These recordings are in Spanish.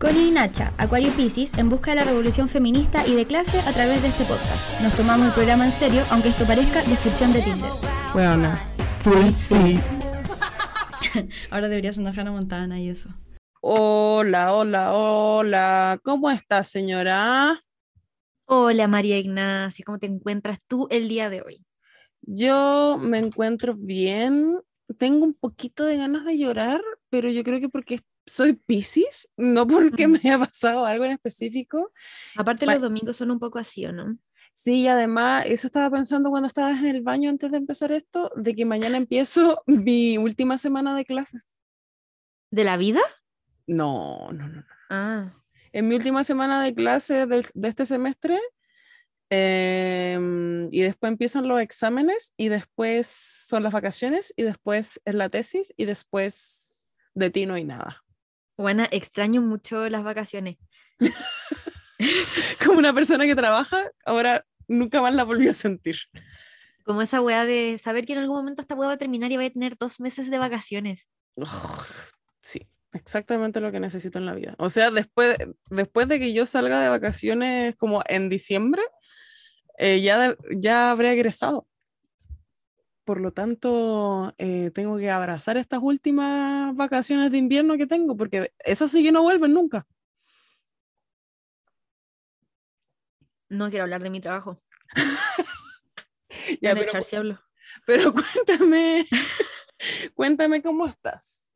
Connie y Nacha, Acuario Pisces, en busca de la revolución feminista y de clase a través de este podcast. Nos tomamos el programa en serio, aunque esto parezca descripción de Tinder. Bueno, full sí. Ahora deberías andar Hannah Montana y eso. Hola, hola, hola. ¿Cómo estás, señora? Hola, María Ignacia. ¿Cómo te encuentras tú el día de hoy? Yo me encuentro bien. Tengo un poquito de ganas de llorar, pero yo creo que porque soy Pisces, no porque me haya pasado algo en específico. Aparte, los domingos son un poco así, ¿o no? Sí, y además, eso estaba pensando cuando estabas en el baño antes de empezar esto, de que mañana empiezo mi última semana de clases. ¿De la vida? No, no, no. Ah. En mi última semana de clases de este semestre, em, y después empiezan los exámenes, y después son las vacaciones, y después es la tesis, y después de ti no hay nada. Bueno, extraño mucho las vacaciones. Como una persona que trabaja, ahora nunca más la volvió a sentir. Como esa weá de saber que en algún momento esta weá va a terminar y va a tener dos meses de vacaciones. sí, exactamente lo que necesito en la vida. O sea, después, después de que yo salga de vacaciones como en diciembre, eh, ya, ya habré egresado por lo tanto, eh, tengo que abrazar estas últimas vacaciones de invierno que tengo, porque esas sí que no vuelven nunca. No quiero hablar de mi trabajo. ya, pero, pero cuéntame, cuéntame cómo estás.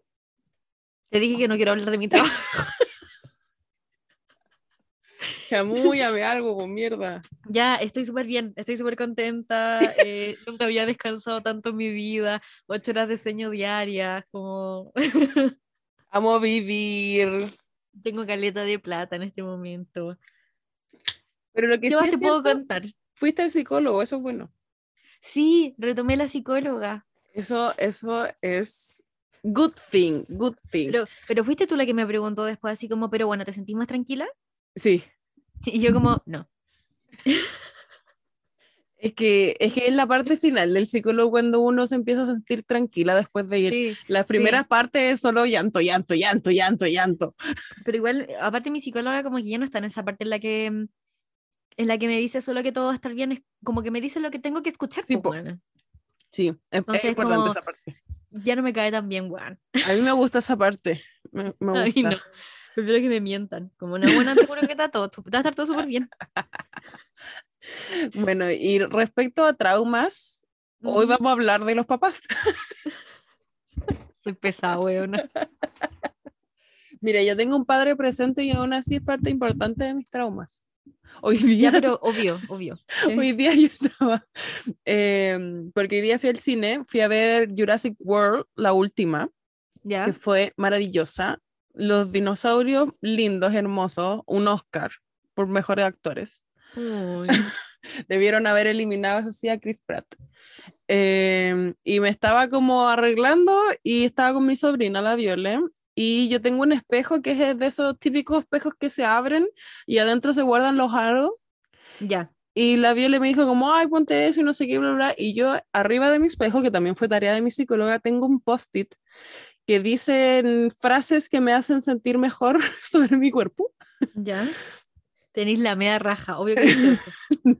Te dije que no quiero hablar de mi trabajo. Chamúyame algo, con mierda. Ya, estoy súper bien, estoy súper contenta. Eh, nunca había descansado tanto en mi vida. Ocho horas de sueño diarias, como. Amo vivir. Tengo caleta de plata en este momento. Pero lo que ¿Qué más te puedo contar? Fuiste al psicólogo, eso es bueno. Sí, retomé la psicóloga. Eso, eso es good thing, good thing. Pero, pero fuiste tú la que me preguntó después, así como, pero bueno, ¿te sentís más tranquila? Sí. Y yo como, no. Es que, es que es la parte final del psicólogo cuando uno se empieza a sentir tranquila después de ir. Las primeras partes es solo llanto, llanto, llanto, llanto, llanto. Pero igual, aparte mi psicóloga como que ya no está en esa parte en la que en la que me dice solo que todo va a estar bien, es como que me dice lo que tengo que escuchar. Sí, sí es, importante esa parte. Ya no me cae tan bien, weón. A mí me gusta esa parte. Me, me gusta. Prefiero que me mientan. Como una buena, seguro que está todo, va a estar todo súper bien. Bueno, y respecto a traumas, hoy vamos a hablar de los papás. Soy pesado, weón. Mira, yo tengo un padre presente y aún así es parte importante de mis traumas. Hoy día. Ya, pero obvio, obvio. Hoy día yo estaba. Em, porque hoy día fui al cine, fui a ver Jurassic World, la última, ¿Ya? que fue maravillosa los dinosaurios lindos, hermosos, un Oscar por mejores actores. Debieron haber eliminado eso sí a Chris Pratt. Em, y me estaba como arreglando y estaba con mi sobrina, la Viole, y yo tengo un espejo que es de esos típicos espejos que se abren y adentro se guardan los aros. Ya. Y la Viole me dijo como, ay, ponte eso y no sé qué, bla, bla. Y yo arriba de mi espejo, que también fue tarea de mi psicóloga, tengo un post-it que dicen frases que me hacen sentir mejor sobre mi cuerpo. Ya. Tenéis la media raja, obvio que dice eso.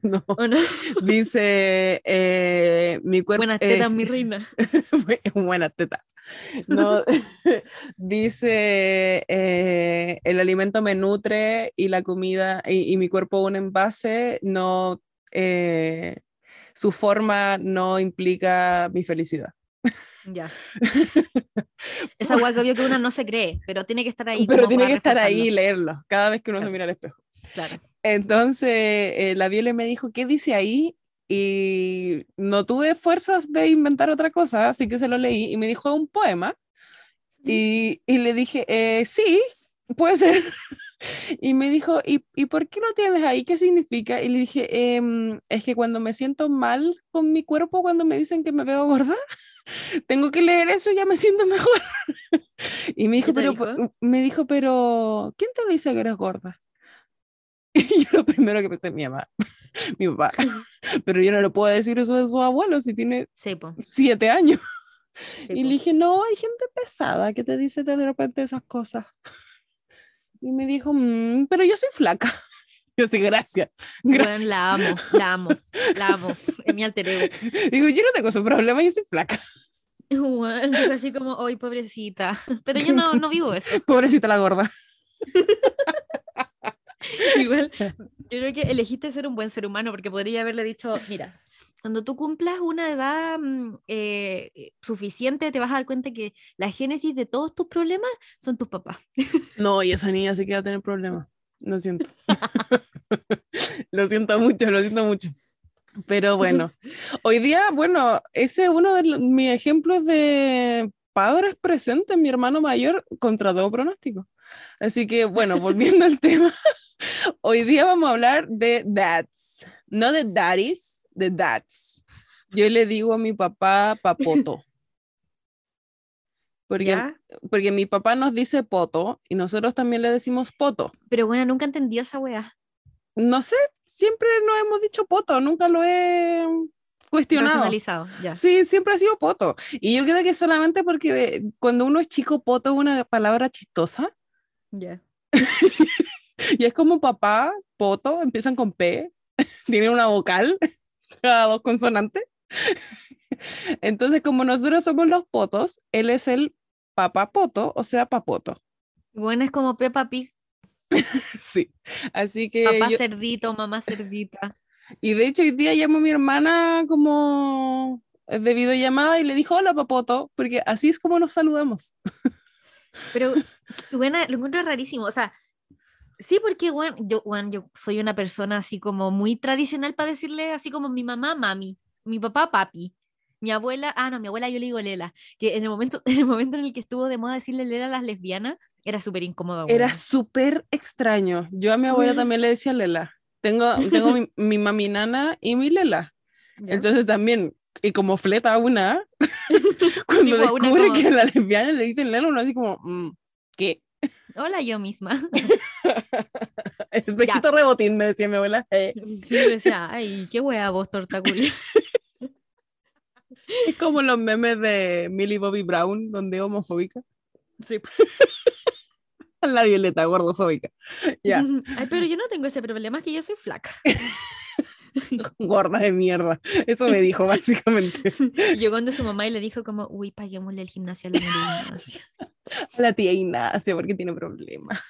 no. Dice eh, mi cuerpo. Buenas tetas, mi reina. Buenas tetas. No, dice eh, el alimento me nutre y la comida y, mi cuerpo un envase, no, eh, su forma no implica mi felicidad. Ya. Esa guay que obvio que uno no se cree, pero tiene que estar ahí. Pero tiene que estar ahí y leerlo cada vez que uno se mira al espejo. Claro. Entonces, eh, la Viole me dijo, ¿qué dice ahí? Y no tuve fuerzas de inventar otra cosa, así que se lo leí y me dijo un poema. Y, y le dije, eh, sí, puede ser. Y me dijo, ¿Y, ¿y por qué lo tienes ahí? ¿Qué significa? Y le dije, em, es que cuando me siento mal con mi cuerpo, cuando me dicen que me veo gorda, tengo que leer eso ya me siento mejor. y me dijo, pero, me dijo, pero, ¿quién te dice que eres gorda? Y yo lo primero que pensé, mi mamá, mi papá. Pero yo no le puedo decir eso de su abuelo si tiene siete años. y le dije, no, hay gente pesada que te dice de repente esas cosas. Y me dijo, "Mm, pero yo soy flaca. Yo sí, gracias. gracias. Bueno, la amo, la amo, la amo. Es mi alter ego. Digo, yo no tengo su problema, yo soy flaca. Digo así como, hoy pobrecita. Pero yo no, no vivo eso. Pobrecita la gorda. Igual, yo creo que elegiste ser un buen ser humano porque podría haberle dicho, mira, cuando tú cumplas una edad mm, eh, suficiente, te vas a dar cuenta que la génesis de todos tus problemas son tus papás. No, y esa niña sí que va a tener problemas. Lo siento. lo siento mucho, lo siento mucho. Pero bueno, hoy día, bueno, ese es uno de mis ejemplos de padres presentes, mi hermano mayor, contra todo pronóstico. Así que, bueno, volviendo al tema, hoy día vamos a hablar de dads, no de daddies, de dads. Yo le digo a mi papá papoto. Porque, ¿Ya? porque mi papá nos dice poto y nosotros también le decimos poto. Pero bueno, nunca entendió esa weá. No sé, siempre nos hemos dicho poto, nunca lo he cuestionado. Ya. Sí, siempre ha sido poto. Y yo creo que solamente porque eh, cuando uno es chico, poto es una palabra chistosa. Ya. Y es como papá, poto, empiezan con P, tienen una vocal, cada dos consonantes. Entonces, como nosotros somos los potos, él es el papá poto, o sea, papoto. Bueno, es como Peppa Pig, Sí. Así que papá yo- cerdito, mamá cerdita. Y de hecho hoy día llamo a mi hermana como eh, de videollamada y le dijo hola papoto, porque así es como nos saludamos. Pero, bueno, lo encuentro rarísimo. O sea, sí, porque, bueno, yo, bueno, yo soy una persona así como muy tradicional para decirle así como mi mamá, mami, mi papá, papi. Mi abuela, ah, no, mi abuela yo le digo Lela, que en el momento, en el momento en el que estuvo de moda decirle Lela a las lesbianas, era súper incómodo. Era súper extraño. Yo a mi abuela también le decía Lela. Tengo, tengo mi, mi mami nana y mi Lela. ¿Ya? Entonces también, y como fleta una, cuando Tipo, a una descubre como- que a la lesbiana le dicen Lela, uno así como, mm, ¿qué? Hola, yo misma. Espejito rebotín, me decía mi abuela. Eh, Sí, decía, ay, qué wea vos, torta culia". Es como los memes de Millie Bobby Brown, donde es homofóbica. Sí. La Violeta, gordofóbica. Ya. Ay, pero yo no tengo ese problema, es que yo soy flaca. gorda de mierda. Eso me dijo básicamente. Llegó donde su mamá y le dijo como, uy, paguémosle el gimnasio a la María Ignacia". A la tía Ignacia porque tiene problemas.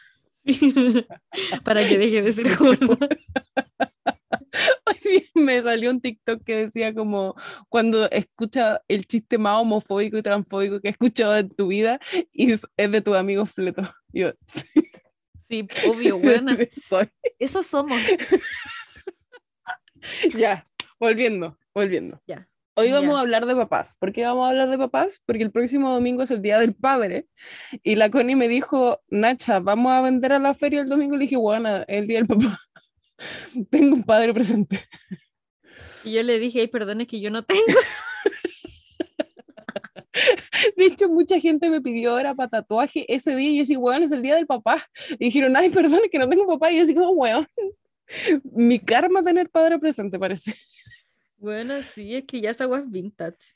Para que deje de ser gorda. Hoy día me salió un TikTok que decía como cuando escucha el chiste más homofóbico y transfóbico que has escuchado en tu vida y es, de tus amigos fletos. Yo, sí, Sí, obvio, buena. sí, soy. Eso somos. Ya, volviendo, volviendo. Ya. Hoy vamos a hablar de papás. ¿Por qué vamos a hablar de papás? Porque el próximo domingo es el Día del Padre. Y la Connie me dijo, Nacha, vamos a vender a la feria el domingo. Le dije, bueno, es el Día del Papá. Tengo un padre presente. Y yo le dije, ay, perdón, es que yo no tengo. De hecho, mucha gente me pidió hora para tatuaje ese día y yo decía, bueno, es el Día del Papá. Y dijeron, ay, perdón, es que no tengo papá. Y yo así como, weón, mi karma tener padre presente, parece. Bueno, sí, es que ya esa agua es vintage.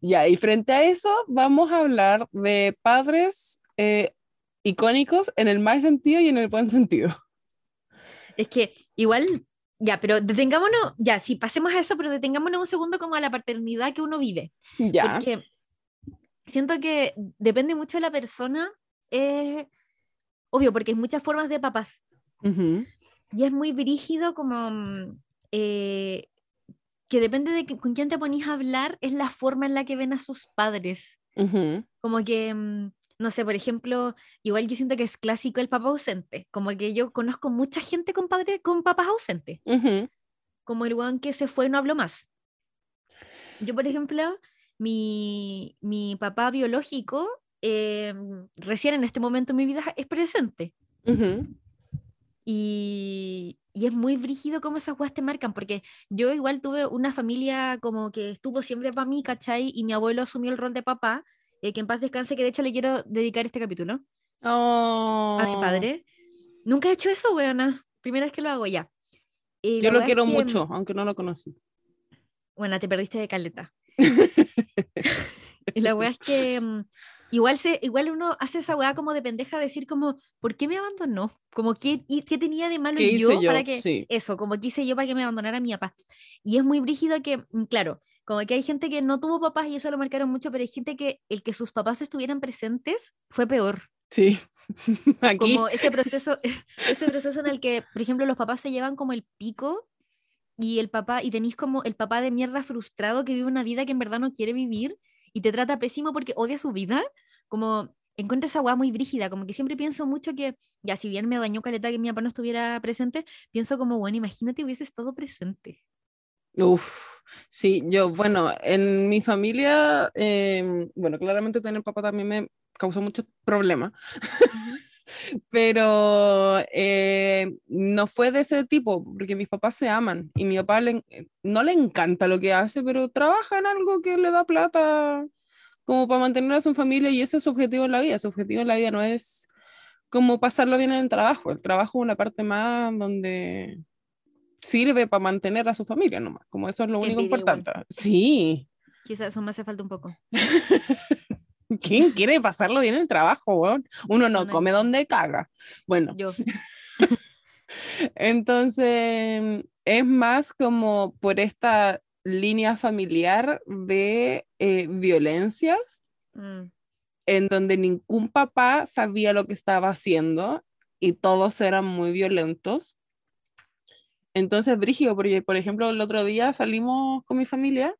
ya, y frente a eso, vamos a hablar de padres eh, icónicos en el mal sentido y en el buen sentido. Es que igual, ya, pero detengámonos, ya, sí, pasemos a eso, pero detengámonos un segundo como a la paternidad que uno vive. Ya. Porque siento que depende mucho de la persona. eh, obvio, porque hay muchas formas de papás. Y es muy brígido como mm, eh, que depende de que- con quién te ponís a hablar, es la forma en la que ven a sus padres. Como que, mm, no sé, por ejemplo, igual yo siento que es clásico el papá ausente. Como que yo conozco mucha gente con, padre, con papás ausentes. Ujú. Como el weón que se fue y no habló más. Yo, por ejemplo, mi, mi papá biológico, eh, recién en este momento en mi vida, es presente. Ujú. Y, y es muy brígido cómo esas weas te marcan, porque yo igual tuve una familia como que estuvo siempre para mí, ¿cachai? Y mi abuelo asumió el rol de papá, eh, que en paz descanse, que de hecho le quiero dedicar este capítulo a mi Oh, padre. Nunca he hecho eso, weona. Primera vez que lo hago ya. Y Yo lo es quiero que, mucho, aunque no lo conocí. Bueno, te perdiste de caleta. y la wea es que, mm, Igual, se, igual uno hace esa weá como de pendeja, decir como, ¿por qué me abandonó? Como, ¿qué, y, qué tenía de malo ¿Qué yo, hice yo? para que, Sí. eso, como quise yo para que me abandonara mi papá? Y es muy brígido que, mm, claro, como que hay gente que no tuvo papás y eso lo marcaron mucho, pero hay gente que el que sus papás estuvieran presentes fue peor. Sí. Aquí. Como ese proceso, ese proceso en el que, por ejemplo, los papás se llevan como el pico y el papá, y tenéis como el papá de mierda frustrado que vive una vida que en verdad no quiere vivir y te trata pésimo porque odia su vida, como encuentro esa weá muy brígida, como que siempre pienso mucho que, ya si bien me dañó caleta que mi papá no estuviera presente, pienso como, bueno, imagínate hubiese estado presente. Uf, sí, yo, bueno, en mi familia, em, bueno, claramente tener papá también me causó muchos problemas, pero eh, no fue de ese tipo, porque mis papás se aman y mi papá le, en- no le encanta lo que hace, pero trabaja en algo que le da plata como para mantener a su familia y ese es su objetivo en la vida. Su objetivo en la vida no es como pasarlo bien en el trabajo, el trabajo es una parte más donde sirve para mantener a su familia nomás, como eso es lo único envidia igual. importante. Sí, Quizás eso me hace falta un poco. ¿quién quiere pasarlo bien en el trabajo, weón? Uno no come donde caga. Bueno, Yo, entonces es más como por esta línea familiar de eh, violencias mm, en donde ningún papá sabía lo que estaba haciendo y todos eran muy violentos. Entonces, brígido, porque por ejemplo el otro día salimos con mi familia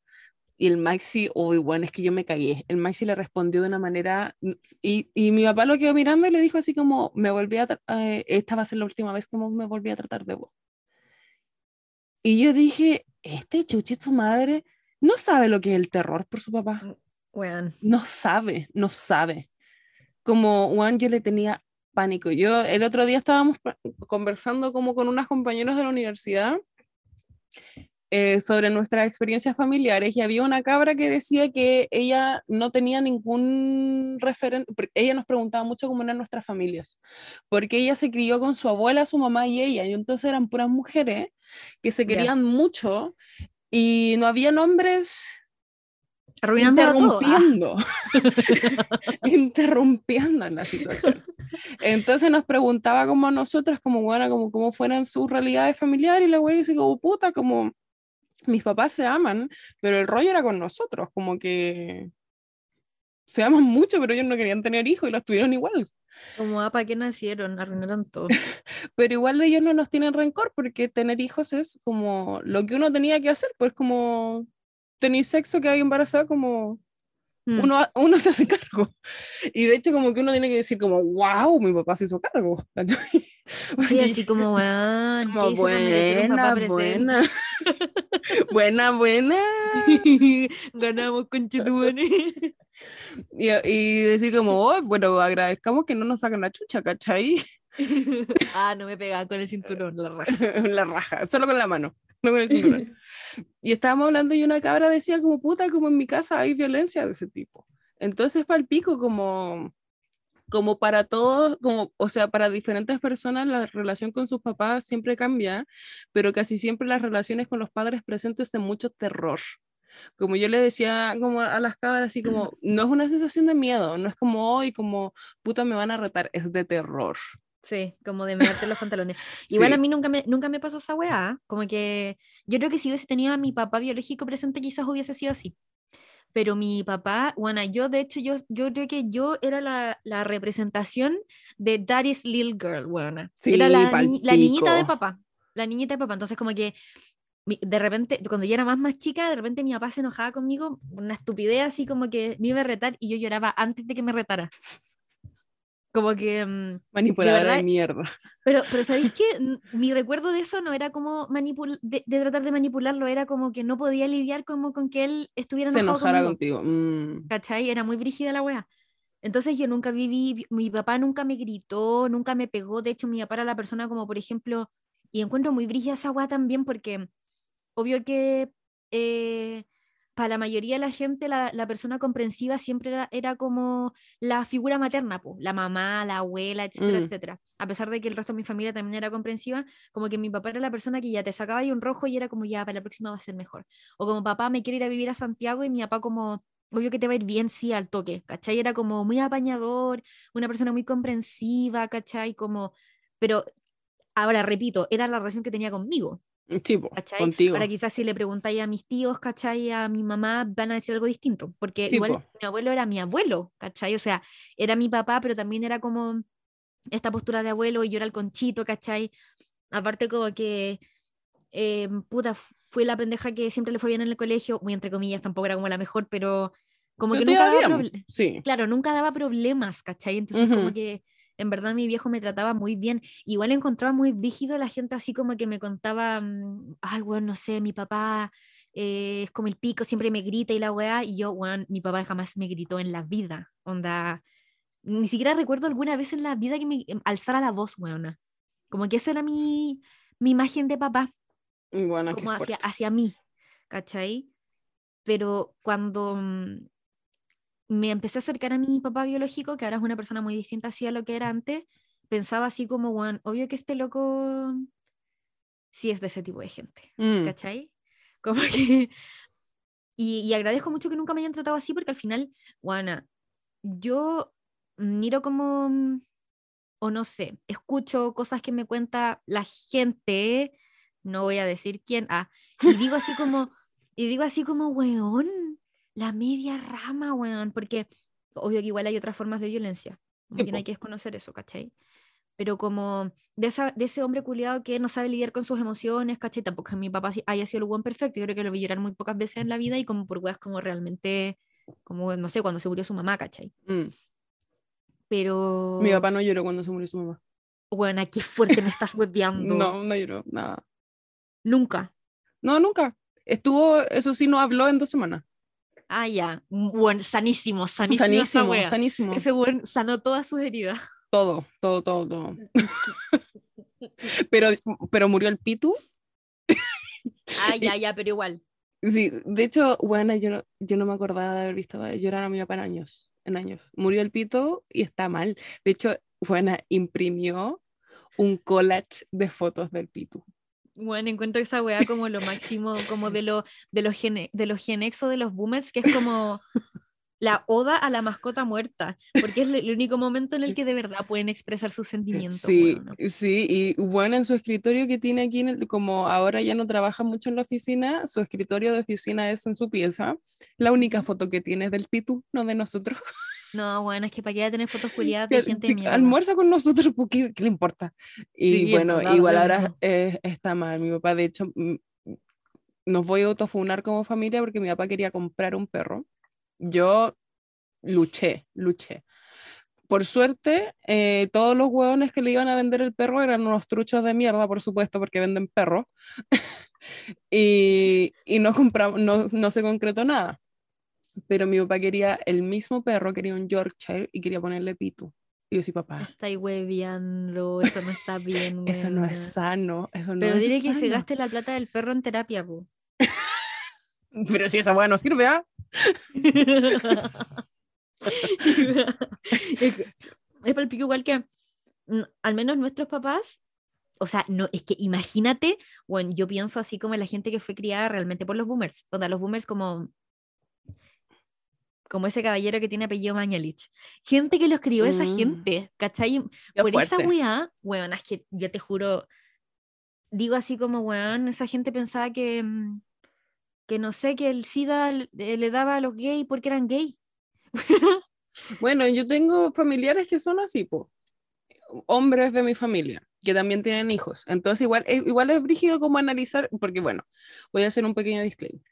y el Maxi, uy, bueno, es que yo me cagué. El Maxi le respondió de una manera y, y mi papá lo quedó mirando y le dijo así como, me volví a, eh, esta va a ser la última vez que me volví a tratar de vos. Y yo dije, este chuchi, su madre, no sabe lo que es el terror por su papá weón. no sabe, no sabe. Como Juan, yo le tenía pánico. Yo el otro día estábamos conversando como con unas compañeras de la universidad eh, sobre nuestras experiencias familiares y había una cabra que decía que ella no tenía ningún referente, ella nos preguntaba mucho cómo eran nuestras familias, porque ella se crió con su abuela, su mamá y ella, y entonces eran puras mujeres que se querían mucho y no había hombres Arruinando todo. Ah, interrumpiendo, interrumpiendo en la situación. Entonces nos preguntaba como a nosotras, como bueno, como cómo fueran sus realidades familiares, y la güey dice como puta, como mis papás se aman, pero el rollo era con nosotros, como que se aman mucho, pero ellos no querían tener hijos y los tuvieron igual. Como, ah, ¿para qué nacieron? Arruinaron todo. Pero igual ellos no nos tienen rencor porque tener hijos es como lo que uno tenía que hacer, pues como tener sexo que hay embarazada, como Mm. uno, uno se hace cargo. Y de hecho como que uno tiene que decir como, wow, mi papá se hizo cargo. Sí, así como, weón, como, ¿qué hice por merecer un papá buena, buena, buena, buena. Ganamos con. Y, y decir como, oh, bueno, agradezcamos que no nos sacan la chucha, ¿cachai? ah, no me pegaban con el cinturón, la raja. la raja, solo con la mano, no con el cinturón. y estábamos hablando y una cabra decía como, puta, como en mi casa hay violencia de ese tipo. Entonces, para el pico, como, como para todos, como, o sea, para diferentes personas la relación con sus papás siempre cambia, pero casi siempre las relaciones con los padres presentes de mucho terror. Como yo le decía como a las cabras, así como, no es una sensación de miedo, no es como hoy, como, puta, me van a retar, es de terror. Sí, como de mearte los pantalones. Igual Sí. a mí nunca me, nunca me pasó esa weá. Como que yo creo que si hubiese tenido a mi papá biológico presente, quizás hubiese sido así. Pero mi papá, bueno, yo de hecho, yo, yo creo que yo era la, la representación de Daddy's Little Girl, bueno. era Sí, la, pal niñi- la niñita de papá. La niñita de papá. Entonces, como que de repente, cuando yo era más más chica, de repente mi papá se enojaba conmigo, una estupidez así como que me iba a retar y yo lloraba antes de que me retara. Como que... mm, Manipuladora de, verdad- mierda. pero, pero ¿sabéis que mi recuerdo de eso no era como manipul de, de tratar de manipularlo, era como que no podía lidiar como con que él estuviera Se enojado enojara conmigo, contigo. Mm. ¿cachai? Era muy brígida la wea. Entonces yo nunca viví, mi papá nunca me gritó, nunca me pegó, de hecho mi papá era la persona como, por ejemplo, y encuentro muy brígida esa wea también porque obvio que eh, para la mayoría de la gente la, la persona comprensiva siempre era, era como la figura materna, po, la mamá, la abuela, etcétera, Mm. etcétera. A pesar de que el resto de mi familia también era comprensiva, como que mi papá era la persona que ya te sacaba ahí un rojo y era como ya, para la próxima va a ser mejor. O como papá, me quiero ir a vivir a Santiago y mi papá como, obvio que te va a ir bien, sí, al toque, ¿cachai? Era como muy apañador, una persona muy comprensiva, ¿cachai? Como, pero ahora repito, era la relación que tenía conmigo. Sí, po, contigo. Ahora quizás si le preguntáis a mis tíos, ¿cachai? A mi mamá van a decir algo distinto, porque Sí, igual po. mi abuelo era mi abuelo, ¿cachai? O sea, era mi papá, pero también era como esta postura de abuelo y yo era el conchito, ¿cachai? Aparte como que, eh, puta, fu- fui la pendeja que siempre le fue bien en el colegio, muy entre comillas, tampoco era como la mejor, pero como que nunca daba Sí. claro, nunca daba problemas, ¿cachai? Entonces como Ujú. que en verdad mi viejo me trataba muy bien. Igual encontraba muy rígido la gente así como que me contaba, mm, ay, bueno, no sé, mi papá eh, es como el pico, siempre me grita y la weá, y yo, weón, mi papá jamás me gritó en la vida, onda, ni siquiera recuerdo alguna vez en la vida que me em, alzara la voz, weona. Como que esa era mi, mi imagen de papá Bueno, como hacia, hacia mí, ¿cachai? Pero cuando mm, me empecé a acercar a mi papá biológico, que ahora es una persona muy distinta así a lo que era antes, pensaba así como, bueno, obvio que este loco sí es de ese tipo de gente, Mm, ¿cachai? Como que... Y, y agradezco mucho que nunca me hayan tratado así porque al final, Juana, yo miro como, o no sé, escucho cosas que me cuenta la gente, no voy a decir quién, ah, y digo así como, y digo así como, weón, la media rama, weón, porque obvio que igual hay otras formas de violencia, como Sí, que no hay que desconocer eso, ¿cachai? Pero como de, esa, de ese hombre culiado que no sabe lidiar con sus emociones, ¿cachai? Tampoco es que mi papá haya sido el buen perfecto, yo creo que lo vi llorar muy pocas veces en la vida y como por weas como realmente, como no sé, cuando se murió su mamá, ¿cachai? mm. Pero... Mi papá no lloró cuando se murió su mamá. Bueno, qué fuerte me estás hueveando. No, no lloró, nada. Nunca. No, nunca. Estuvo, eso sí, no habló en dos semanas. Ah, ya. Bueno, sanísimo, sanísimo. Sanísimo, wea. sanísimo. Ese weón sanó todas sus heridas. Todo, todo, todo, todo. pero, pero murió el Pitu. Ah, ya, ya, pero igual. Sí, de hecho, bueno, yo no, yo no me acordaba de haber visto llorar a mi papá en años, en años. Murió el Pito y está mal. De hecho, buena, imprimió un collage de fotos del Pitu. Bueno, encuentro esa weá como lo máximo, como de, lo, de los gene, de los de los boomers, que es como la oda a la mascota muerta, porque es el único momento en el que de verdad pueden expresar sus sentimientos. Sí, sí, y bueno, en su escritorio que tiene aquí, en el- como ahora ya no trabaja mucho en la oficina, su escritorio de oficina es en su pieza. La única foto que tiene es del Pitu, no de nosotros. No, bueno, es que para qué tener fotos culiadas de gente si mierda. almuerza con nosotros, pues, ¿qué, qué le importa? Y Sí, bueno, pues, da lo igual ahora eh, está mal. Mi papá, de hecho, mm, nos voy a autofunar como familia porque mi papá quería comprar un perro. Yo luché, luché. Por suerte, eh, todos los hueones que le iban a vender el perro eran unos truchos de mierda, por supuesto, porque venden perros. y, y no, compramos, no, no se concretó nada. Pero mi papá quería el mismo perro, quería un Yorkshire y quería ponerle Pitu. Y yo sí, papá, estáis hueveando, eso no está bien. eso no es sano, eso no Pero es dile que se sano. gaste la plata del perro en terapia, po. Pero si esa hueá no sirve, ¿ah? es es para el pico igual que mm, al menos nuestros papás, o sea, no, es que imagínate, bueno, yo pienso así como en la gente que fue criada realmente por los boomers, o sea, los boomers como como ese caballero que tiene apellido Mañalich. Gente que los crió esa Mm. gente, ¿cachai? Qué por esa fuerte. weá, weón, es que yo te juro, digo así como, weón, esa gente pensaba que, mm, que no sé, que el SIDA le, le daba a los gays porque eran gay. Bueno, yo tengo familiares que son así, po. hombres de mi familia, que también tienen hijos. Entonces, igual, es- igual es brígido como analizar, porque bueno, voy a hacer un pequeño disclaimer.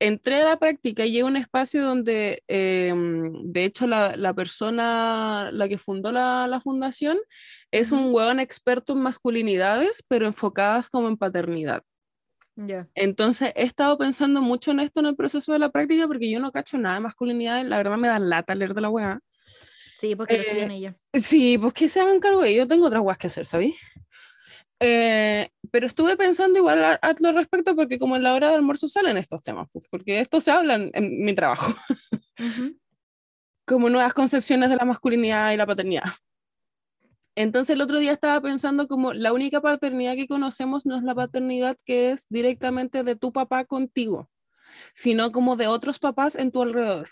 Entré a la práctica y llegué a un espacio donde, em, de hecho, la, la persona, la que fundó la, la fundación, es Ujú. un hueón experto en masculinidades, pero enfocadas como en paternidad. Ya. Entonces he estado pensando mucho en esto en el proceso de la práctica porque yo no cacho nada de masculinidad, la verdad me da lata leer de la weá. Sí, porque lo Eh, estudian ellos. Sí, pues que se hagan cargo de ello, yo tengo otras weas que hacer, ¿sabéis? Eh, pero estuve pensando igual a- al respecto porque como en la hora de almuerzo salen estos temas, pues, porque esto se habla en, en mi trabajo, Ujú. como nuevas concepciones de la masculinidad y la paternidad. Entonces el otro día estaba pensando como la única paternidad que conocemos no es la paternidad que es directamente de tu papá contigo, sino como de otros papás en tu alrededor.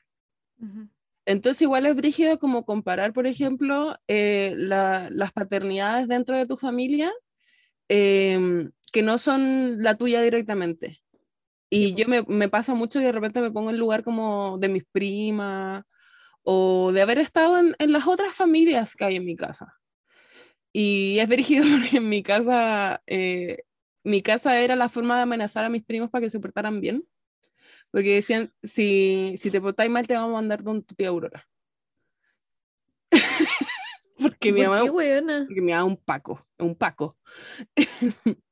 Ujú. Entonces igual es brígido como comparar, por ejemplo, eh, la- las paternidades dentro de tu familia em, que no son la tuya directamente. Y yo me, me pasa mucho y de repente me pongo en lugar como de mis primas o de haber estado en, en las otras familias que hay en mi casa. Y es brígido porque en mi casa, eh, mi casa era la forma de amenazar a mis primos para que se portaran bien. Porque decían, si, si te portáis mal, te vamos a mandar con tu tía Aurora. Porque, mi ¿Por mamá, qué, weona? porque mi mamá un paco, un paco.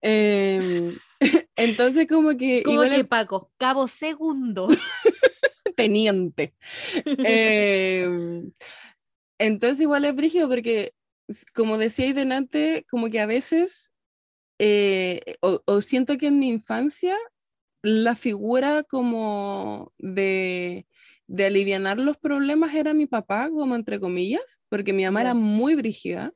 Em, entonces, como que Como igual que es Paco, cabo segundo. teniente. Em, entonces, igual es brígido porque, como decía delante, como que a veces, eh, o, o siento que en mi infancia, la figura como de, de alivianar los problemas era mi papá, como entre comillas, porque mi mamá era muy brígida,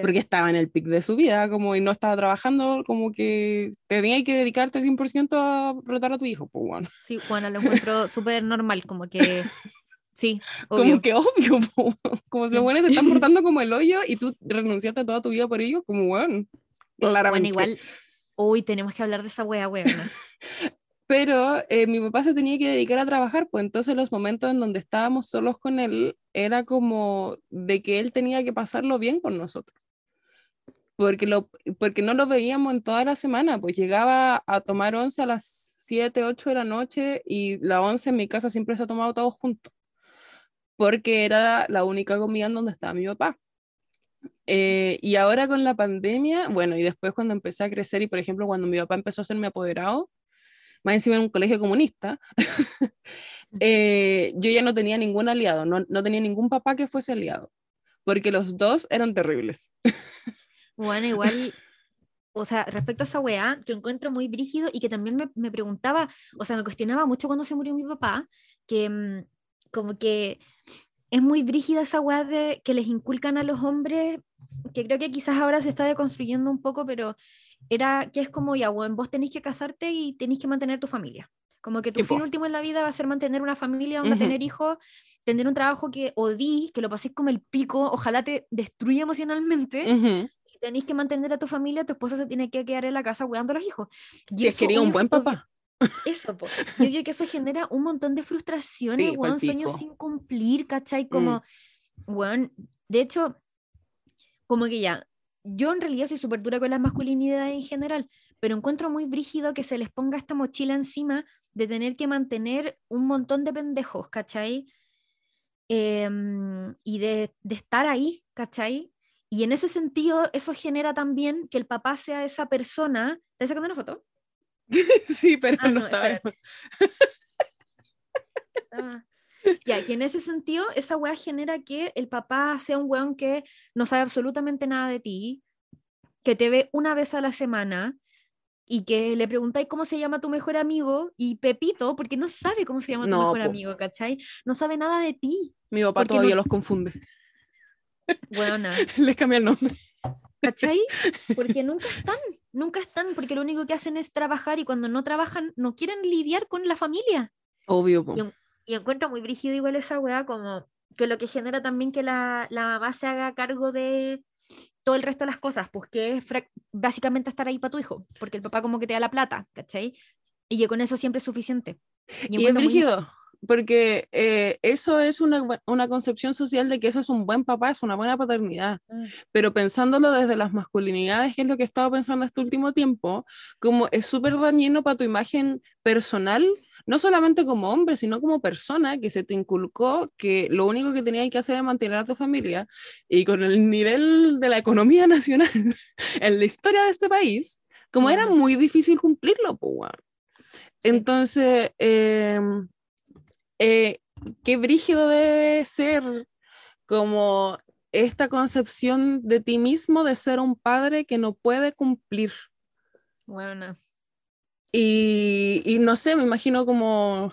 porque estaba en el pic de su vida, como y no estaba trabajando, como que tenía que dedicarte 100% a rotar a tu hijo, pues bueno. Sí, bueno, lo encuentro súper normal, como que sí, Como que obvio, po, como si los buenos se están portando como el hoyo y tú renunciaste a toda tu vida por ellos, como bueno, claramente. Bueno, igual, hoy tenemos que hablar de esa wea, weona. Pero eh, mi papá se tenía que dedicar a trabajar, pues entonces los momentos en donde estábamos solos con él era como de que él tenía que pasarlo bien con nosotros. Porque, lo, porque no lo veíamos en toda la semana, pues llegaba a tomar once a las 7, 8 de la noche y la once en mi casa siempre se ha tomado todos juntos, porque era la única comida en donde estaba mi papá. Eh, y ahora con la pandemia, bueno, y después cuando empecé a crecer y por ejemplo cuando mi papá empezó a ser mi apoderado, más encima en un colegio comunista, eh, yo ya no tenía ningún aliado, no, no tenía ningún papá que fuese aliado, porque los dos eran terribles. Bueno, igual, o sea, respecto a esa weá, que encuentro muy brígido y que también me, me preguntaba, o sea, me cuestionaba mucho cuando se murió mi papá, que mm, como que es muy brígida esa weá de que les inculcan a los hombres, que creo que quizás ahora se está deconstruyendo un poco, pero era que es como, ya, bueno, vos tenés que casarte y tenés que mantener tu familia. Como que tu fin último en la vida va a ser mantener una familia, onda, Ujú. tener hijos, tener un trabajo que odís, que lo paséis como el pico, ojalá te destruya emocionalmente Ujú. y tenéis que mantener a tu familia, tu esposa se tiene que quedar en la casa cuidando a los hijos. Y Si es eso, quería un buen papá. Eso, po. Yo creo que eso genera un montón de frustraciones, Sí, weón, sueños sin cumplir, ¿cachai? Mm. Como, weón, de hecho, como que ya, yo en realidad soy súper dura con las masculinidades en general, pero encuentro muy brígido que se les ponga esta mochila encima de tener que mantener un montón de pendejos, ¿cachai? Em, y de, de estar ahí, ¿cachai? Y en ese sentido, eso genera también que el papá sea esa persona. ¿Estás sacando una foto? sí, pero Ah, no, no, estaba. Ya, que en ese sentido, esa weá genera que el papá sea un weón que no sabe absolutamente nada de ti, que te ve una vez a la semana y que le preguntáis cómo se llama tu mejor amigo y Pepito, porque no sabe cómo se llama tu No, mejor po. amigo, ¿cachai? No sabe nada de ti. Mi papá todavía no- los confunde. Weona, Les cambia el nombre. ¿cachai? Porque nunca están, nunca están, porque lo único que hacen es trabajar y cuando no trabajan no quieren lidiar con la familia. Obvio, po. Y en- Y encuentro muy brígido igual esa weá, como que lo que genera también que la, la mamá se haga cargo de todo el resto de las cosas, pues que es básicamente estar ahí para tu hijo, porque el papá como que te da la plata, ¿cachai? Y que con eso siempre es suficiente. Y es encuentro muy- brígido, porque eh, eso es una, una concepción social de que eso es un buen papá, es una buena paternidad. Mm, Pero pensándolo desde las masculinidades, que es lo que he estado pensando este último tiempo, como es súper dañino para tu imagen personal, no solamente como hombre, sino como persona, que se te inculcó que lo único que tenías que hacer es mantener a tu familia. Y con el nivel de la economía nacional en la historia de este país, como era muy difícil cumplirlo, pues. Entonces, em, eh, qué brígido debe ser como esta concepción de ti mismo de ser un padre que no puede cumplir. Bueno, Y, no sé, me imagino como,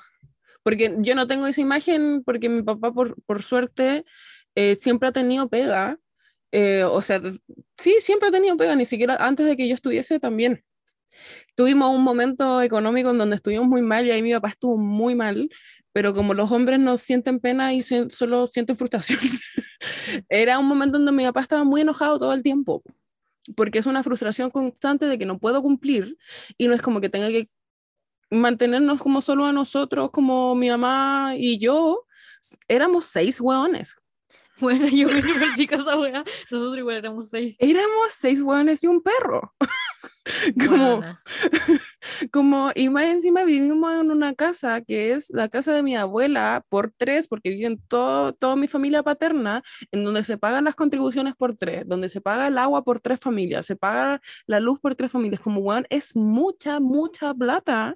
porque yo no tengo esa imagen porque mi papá por, por suerte eh, siempre ha tenido pega. eh, o sea, sí, siempre ha tenido pega, ni siquiera antes de que yo estuviese también. Tuvimos un momento económico en donde estuvimos muy mal y ahí mi papá estuvo muy mal, pero como los hombres no sienten pena y solo sienten frustración, era un momento donde mi papá estaba muy enojado todo el tiempo, porque es una frustración constante de que no puedo cumplir y no es como que tenga que mantenernos como solo a nosotros, como mi mamá y yo, éramos seis hueones. Bueno, yo me pico esa wea. Nosotros igual éramos seis. Éramos seis hueones y un perro. como, Buena. como, y más encima vivimos en una casa que es la casa de mi abuela por tres, porque viven todo, toda mi familia paterna, en donde se pagan las contribuciones por tres, donde se paga el agua por tres familias, se paga la luz por tres familias, como, weón, es mucha, mucha plata,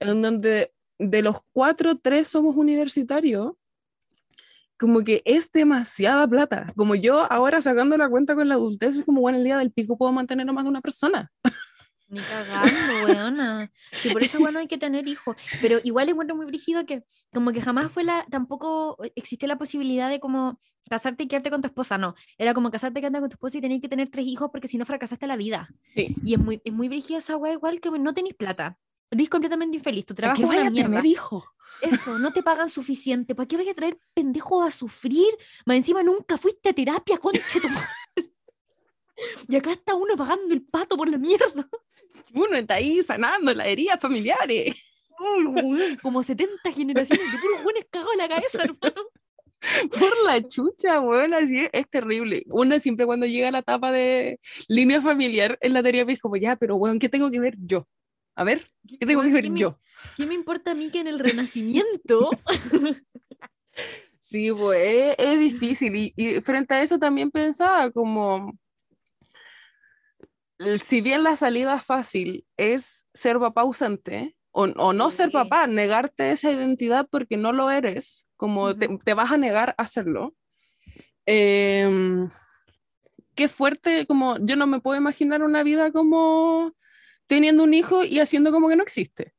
en donde de los cuatro, tres somos universitarios. Como que es demasiada plata. Como yo ahora sacando la cuenta con la adultez, es como, bueno, el día del pico puedo mantener a más de una persona. Ni cagando, weona. Sí, por eso, bueno, hay que tener hijos. Pero igual encuentro muy brígido que como que jamás fue la, tampoco existió la posibilidad de como casarte y quedarte con tu esposa, no. Era como casarte y quedarte con tu esposa y tener que tener tres hijos porque si no fracasaste la vida. Sí. Y es muy, es muy brígido esa wea igual que no tenéis plata. Eres completamente infeliz, tu trabajo ¿Qué es una mierda. hijos? Eso, no te pagan suficiente. ¿Para qué vaya a traer pendejos a sufrir? Más encima nunca fuiste a terapia, conche tu madre. Y acá está uno pagando el pato por la mierda. Uno está ahí sanando las heridas familiares. Uy, como 70 generaciones de puros buenos cagados en la cabeza, hermano. Por la chucha, weón, así es, es terrible. Uno siempre cuando llega a la etapa de línea familiar en la terapia es como, ya, pero weón, ¿qué tengo que ver yo? A ver, ¿qué tengo que ver ¿qué me- yo? ¿Qué me importa a mí que en el Renacimiento? Sí, pues es, es difícil. Y, y frente a eso también pensaba como, si bien la salida fácil es ser papá ausente, o, o no ser papá, negarte esa identidad porque no lo eres, como te vas a negar a hacerlo. em, qué fuerte, como yo no me puedo imaginar una vida como teniendo un hijo y haciendo como que no existe.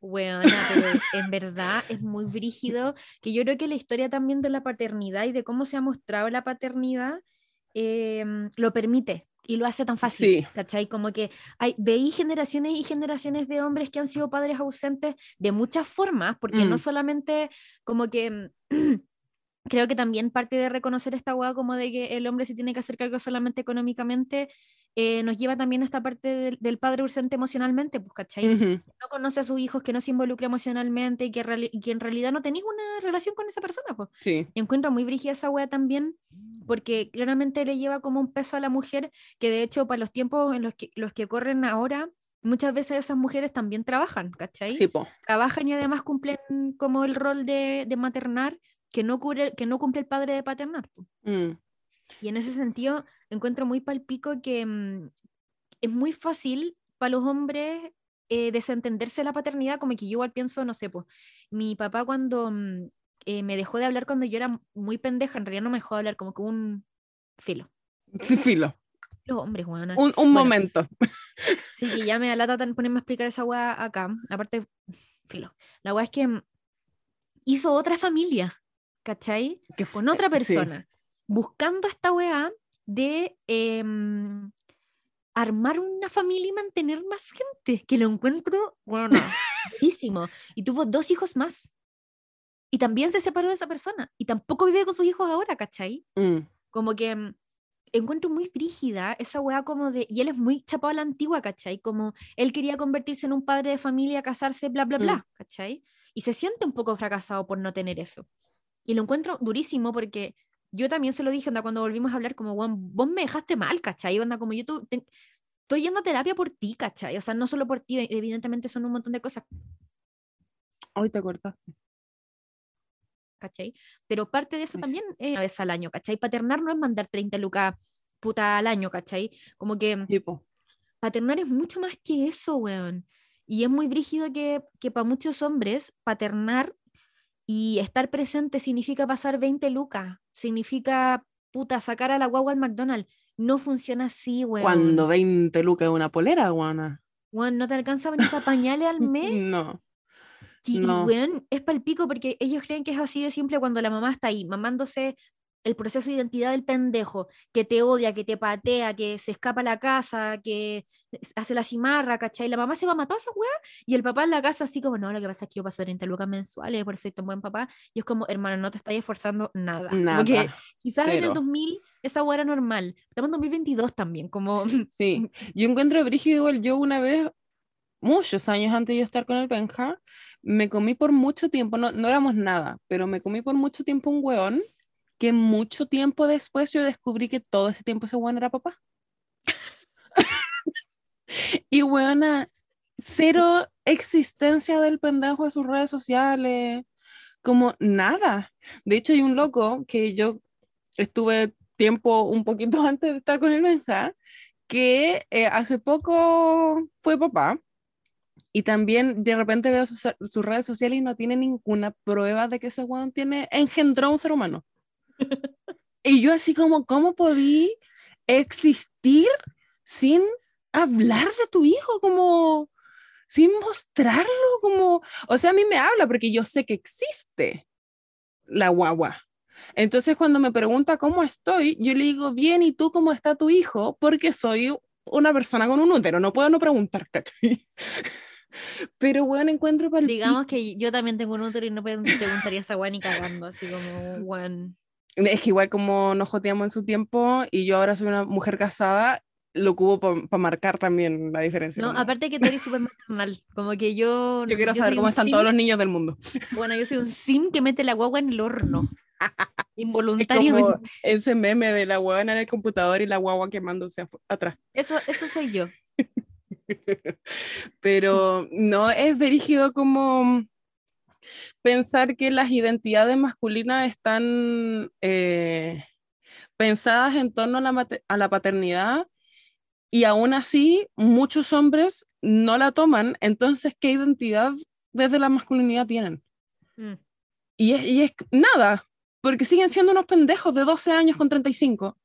Weona, pero en verdad es muy brígido que yo creo que la historia también de la paternidad y de cómo se ha mostrado la paternidad em, lo permite y lo hace tan fácil, Sí. ¿cachai? Como que hay, veí generaciones y generaciones de hombres que han sido padres ausentes de muchas formas, porque no Mm. solamente como que... Creo que también parte de reconocer esta hueá como de que el hombre se tiene que hacer cargo solamente económicamente, eh, nos lleva también a esta parte del, del padre ausente emocionalmente, pues, ¿cachai? Ujú. no conoce a sus hijos, que no se involucra emocionalmente y que, reali- que en realidad no tenéis una relación con esa persona. Pues. Sí, encuentro muy brígida esa wea también, porque claramente le lleva como un peso a la mujer, que de hecho para los tiempos en los que, los que corren ahora, muchas veces esas mujeres también trabajan, ¿cachai? sí, po. Trabajan y además cumplen como el rol de, de maternar, que no, cubre, que no cumple el padre de paternar. Mm. Y en ese sentido, encuentro muy palpico que mm, es muy fácil para los hombres eh, desentenderse de la paternidad, como que yo igual pienso, no sé, pues, mi papá cuando mm, eh, me dejó de hablar cuando yo era muy pendeja, en realidad no me dejó de hablar, como que un filo. Sí, filo. Los hombres, Juana. Un, un Bueno. momento. Sí, que ya me da lata ponerme a explicar esa weá acá. Aparte, filo. La weá es que mm, hizo otra familia, ¿cachai? Que con otra persona, buscando esta weá de em, armar una familia y mantener más gente, que lo encuentro, bueno, buenísimo. Y tuvo dos hijos más. Y también se separó de esa persona. Y tampoco vive con sus hijos ahora, ¿cachai? Mm. Como que mm, encuentro muy frígida esa weá como de... Y él es muy chapado a la antigua, ¿cachai? Como él quería convertirse en un padre de familia, casarse, bla, bla, Mm. bla, ¿cachai? Y se siente un poco fracasado por no tener eso. Y lo encuentro durísimo porque yo también se lo dije, onda, cuando volvimos a hablar, como, "Weón, vos me dejaste mal, ¿cachai? Onda, como yo tu- te- estoy yendo a terapia por ti, ¿cachai? O sea, no solo por ti, evidentemente son un montón de cosas, Hoy te cortaste. ¿cachai? Pero parte de eso Eso. también es una vez al año, ¿cachai? Paternar no es mandar 30 lucas puta al año, ¿cachai? Como que Sí, po. paternar es mucho más que eso, weón. Y es muy brígido que, que para muchos hombres paternar y estar presente significa pasar 20 lucas, significa, puta, sacar a la guagua al McDonald's. No funciona así, weón. Cuando 20 lucas una polera, guana. Weón, no te alcanza ni para pañales al mes. No. Y, y, No. weón, es palpico porque ellos creen que es así de simple cuando la mamá está ahí mamándose el proceso de identidad del pendejo, que te odia, que te patea, que se escapa a la casa, que hace la cimarra, ¿cachai? La mamá se va a matar a esa weá y el papá en la casa así como, no, lo que pasa es que yo paso 30 lucas mensuales, por eso soy tan buen papá. Y es como, hermano, no te estás esforzando nada. Nada, Porque quizás en el cero. 2000 esa weá era normal. Estamos en 2022 también, como... Sí, yo encuentro brígido igual. Yo una vez, muchos años antes de yo estar con el Benja, me comí por mucho tiempo, no, no éramos nada, pero me comí por mucho tiempo un weón que mucho tiempo después yo descubrí que todo ese tiempo ese weón era papá. y weona, cero existencia del pendejo de sus redes sociales, como nada. De hecho, hay un loco que yo estuve tiempo un poquito antes de estar con el Benja, que eh, hace poco fue papá y también de repente veo sus, sus redes sociales y no tiene ninguna prueba de que ese weón tiene, engendró un ser humano. Y yo así como, ¿cómo podí existir sin hablar de tu hijo? Como, sin mostrarlo, como, o sea, a mí me habla porque yo sé que existe la guagua. Entonces, cuando me pregunta cómo estoy, yo le digo, bien, ¿y tú cómo está tu hijo? Porque soy una persona con un útero, no puedo no preguntar, ¿cachai? Pero, bueno, encuentro para Digamos que yo también tengo un útero y no pre- preguntaría esa weá ni cagando, así como, weón. Es que igual como nos joteamos en su tiempo y yo ahora soy una mujer casada, lo cubo para marcar también la diferencia. No, aparte que tú eres súper maternal, como que yo... yo quiero saber cómo están sim- todos los niños del mundo. Bueno, yo soy un sim que mete la guagua en el horno. Es Involuntariamente. como ese meme de la huevona en el computador y la guagua quemándose atrás. Eso, eso soy yo. Pero no es verígido como pensar que las identidades masculinas están eh, pensadas en torno a la, a la paternidad y aún así muchos hombres no la toman. Entonces, ¿qué identidad desde la masculinidad tienen? Mm. Y es, y es nada, porque siguen siendo unos pendejos de 12 años con 35,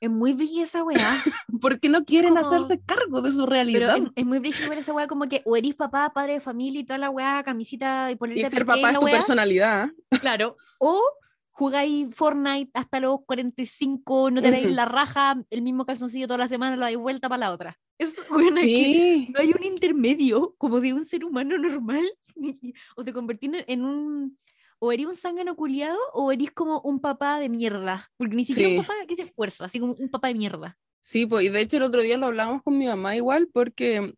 Es muy brígida esa weá. porque no quieren Como- hacerse cargo de su Pero realidad. es, es muy ver esa weá como que o eres papá, padre de familia y toda la weá, camisita y Y ponerte ser y papá es tu weá. personalidad. Claro. O jugáis Fortnite hasta los 45, no te dais Ujú. la raja, el mismo calzoncillo toda la semana, lo dais vuelta para la otra. Es, bueno, es que Sí. no hay un intermedio como de un ser humano normal. o te convertís en un. O eres un zángano culiado o eres como un papá de mierda. Porque ni siquiera Sí. un papá que se esfuerza, así como un papá de mierda. Sí, pues, y de hecho el otro día lo hablábamos con mi mamá igual, porque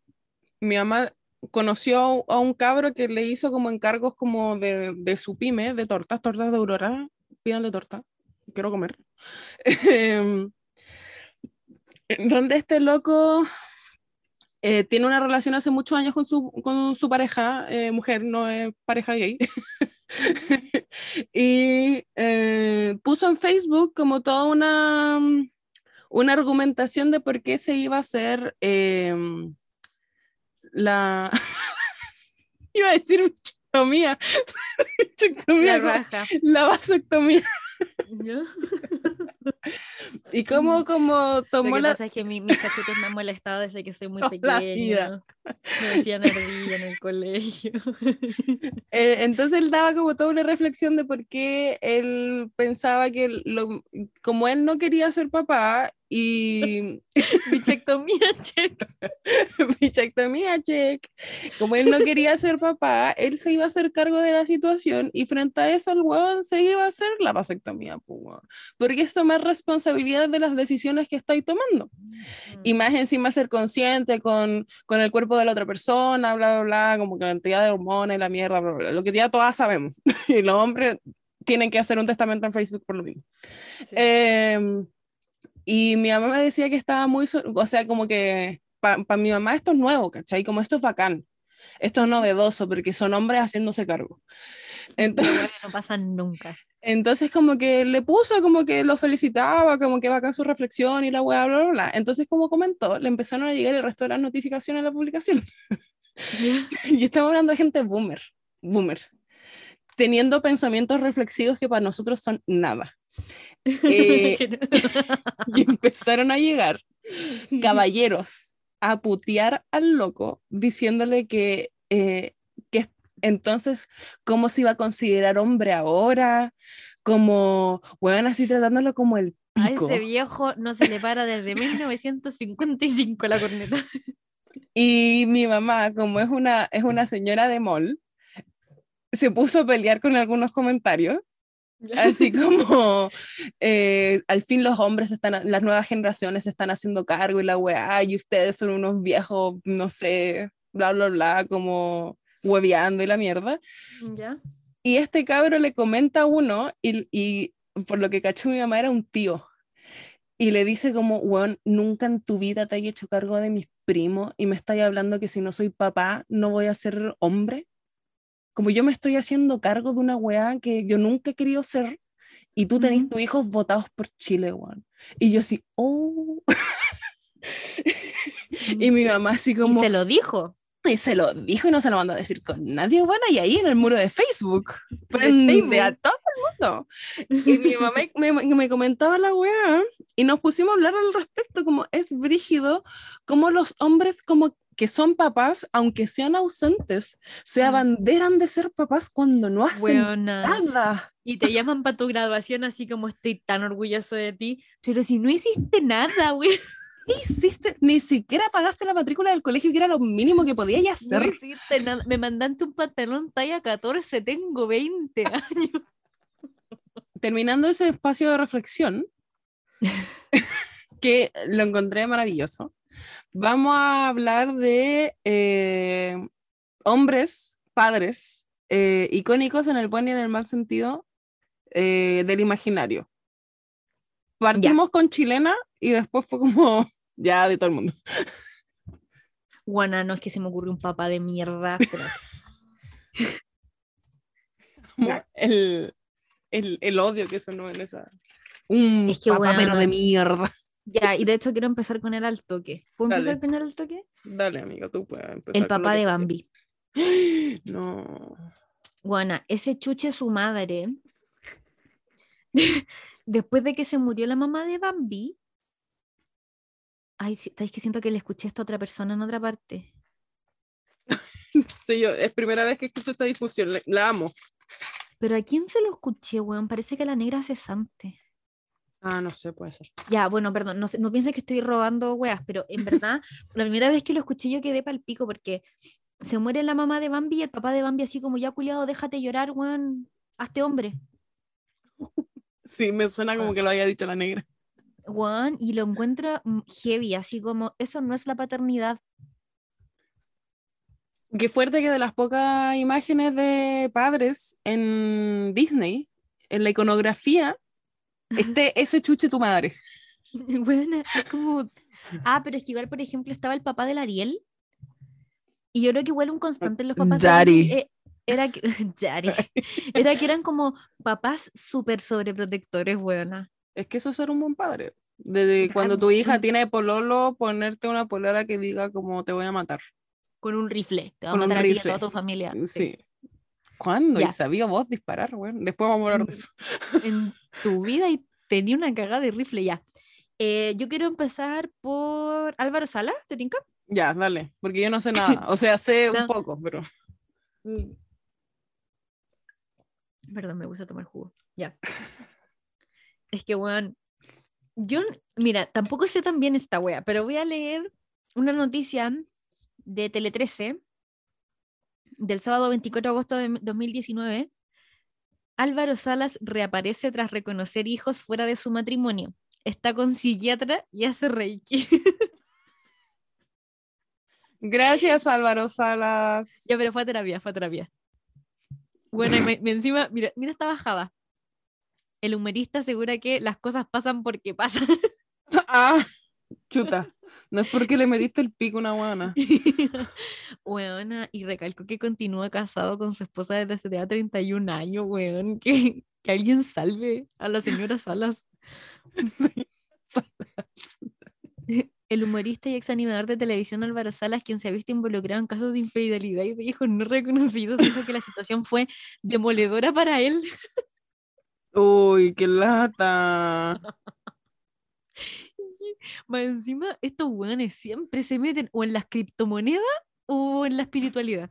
mi mamá conoció a un cabro que le hizo como encargos como de, de su pyme, de tortas, tortas de Aurora, pídanle torta, quiero comer. Em, donde este loco eh, tiene una relación hace muchos años con su, con su pareja, eh, mujer, no es pareja gay. y eh, puso en Facebook como toda una, una argumentación de por qué se iba a hacer em, la... iba a decir. Bichectomía, La la vasectomía. Y cómo como Lo tomó que la... pasa es que mi- mis cachetes me han molestado desde que soy muy Toda pequeña. Me decían ardilla en el colegio. Eh, entonces él daba como toda una reflexión de por qué él pensaba que lo- como él no quería ser papá y Bichectomía, check. bichectomía, check, como él no quería ser papá, él se iba a hacer cargo de la situación y frente a eso el huevón se iba a hacer la vasectomía, pues, huevón. porque es tomar responsabilidad de las decisiones que estáis tomando. Y más encima ser consciente con, con el cuerpo de la otra persona, bla, bla, bla, como cantidad de hormonas y la mierda, bla, bla, lo que ya todas sabemos. y los hombres tienen que hacer un testamento en Facebook por lo mismo. Sí. Em, y mi mamá me decía que estaba muy, o sea, como que para mi mamá esto es nuevo, ¿cachai? Como esto es bacán, esto es novedoso, porque son hombres haciéndose cargo. Entonces, no pasa nunca. Entonces como que le puso, como que lo felicitaba, como que bacán su reflexión y la weá, bla, bla, bla. Entonces, como comentó, le empezaron a llegar el resto de las notificaciones a la publicación. y estamos hablando de gente boomer, boomer, teniendo pensamientos reflexivos que para nosotros son nada. Eh, y empezaron a llegar caballeros a putear al loco diciéndole que, eh, que entonces, ¿cómo se iba a considerar hombre ahora? como, weón, así tratándolo como el A pico. ese viejo no se le para desde 1955 la corneta. Y mi mamá, como es una, es una señora de mall, se puso a pelear con algunos comentarios. Así como eh, al fin los hombres están, las nuevas generaciones se están haciendo cargo y la weá, y ustedes son unos viejos, no sé, bla, bla, bla, como hueveando y la mierda. ¿Ya? Y este cabro le comenta a uno, y, y por lo que cachó mi mamá era un tío. Y le dice como, weón, nunca en tu vida te hay hecho cargo de mis primos y me estáis hablando que si no soy papá no voy a ser hombre. Como yo me estoy haciendo cargo de una weá que yo nunca he querido ser y tú tenés Ujú. tus hijos votados por Chile, weón. Y yo así, oh. y mi mamá así Y como, se lo dijo. Y se lo dijo y no se lo mandó a decir con nadie, bueno, y ahí en el muro de Facebook, De prende a todo el mundo. Y mi mamá me, me- me comentaba la weá y nos pusimos a hablar al respecto, como es brígido, como los hombres como que son papás, aunque sean ausentes, se Mm. abanderan de ser papás cuando no hacen Weona. nada. Y te llaman para tu graduación así como estoy tan orgulloso de ti. Pero si no hiciste nada, güey. ¿Qué hiciste? Ni siquiera pagaste la matrícula del colegio, que era lo mínimo que podías No hacer. hiciste nada. Me mandaste un pantalón talla 14, tengo 20 años. terminando ese espacio de reflexión, que lo encontré maravilloso, vamos a hablar de eh, hombres, padres, eh, icónicos en el buen y en el mal sentido eh, del imaginario. Partimos con chilena y después fue como ya de todo el mundo. Guana, no es que se me ocurrió un papá de mierda. pero- el, el, el odio que sonó en esa. Un Es que, papá pero de mierda. Ya, y de hecho quiero empezar con él al toque. ¿Puedo Dale. empezar con él al toque? Dale, amigo, tú puedes empezar. El papá de Bambi. No. Guana, ese chuche su madre. Después de que se murió la mamá de Bambi. Ay, es que siento que le escuché esto a otra persona en otra parte. Sí, yo, es primera vez que escucho esta discusión, la, la amo. Pero ¿a quién se lo escuché, weón? Parece que la negra cesante. Ah, no sé, puede ser. Ya, bueno, perdón, no, sé- no pienses que estoy robando weas, pero en verdad, la primera vez que lo escuché yo quedé pal pico porque se muere la mamá de Bambi y el papá de Bambi así como ya culiado, déjate llorar, weón, hazte hombre. Sí, me suena como Ah. que lo haya dicho la negra. Y lo encuentro mm, heavy, así como, eso no es la paternidad. Qué fuerte que de las pocas imágenes de padres en Disney, en la iconografía, esté ese chuche tu madre. Es como... Ah, pero es que igual, por ejemplo, estaba el papá del Ariel. Y yo creo que igual un constante en los papás Daddy. Eh, era que, Daddy. era que eran como papás súper sobreprotectores, weona. Es que eso es ser un buen padre. Desde cuando tu hija mm. tiene pololo, ponerte una polera que diga como te voy a matar. Con un rifle. Te va a matar a ti y a toda tu familia. Sí. ¿Cuándo? Ya. ¿Y sabía vos disparar? Bueno, después vamos a hablar de Mm. eso. En tu vida y tenía una cagada de rifle ya. Eh, yo quiero empezar por Álvaro Sala, ¿te tinca? Ya, dale, porque yo no sé nada. O sea, sé No. un poco, pero. Perdón, me gusta tomar jugo. Ya. Es que, weón, yo, mira, tampoco sé tan bien esta wea, pero voy a leer una noticia de Tele 13 del sábado 24 de agosto de 2019. Álvaro Salas reaparece tras reconocer hijos fuera de su matrimonio. Está con psiquiatra y hace reiki. Gracias, Álvaro Salas. ya, pero fue a terapia, fue a terapia. Bueno, y me- me encima, mira, mira esta bajada. El humorista asegura que las cosas pasan porque pasan. Ah, chuta. No es porque le metiste el pico a una guana. Weona, y recalco que continúa casado con su esposa desde hace ya 31 años, weón. Que, que alguien salve a la señora Salas. El humorista y ex animador de televisión Álvaro Salas, quien se ha visto involucrado en casos de infidelidad y de hijos no reconocidos, dijo que la situación fue demoledora para él. Uy, qué lata. Más encima, estos weones siempre se meten o en las criptomonedas o en la espiritualidad.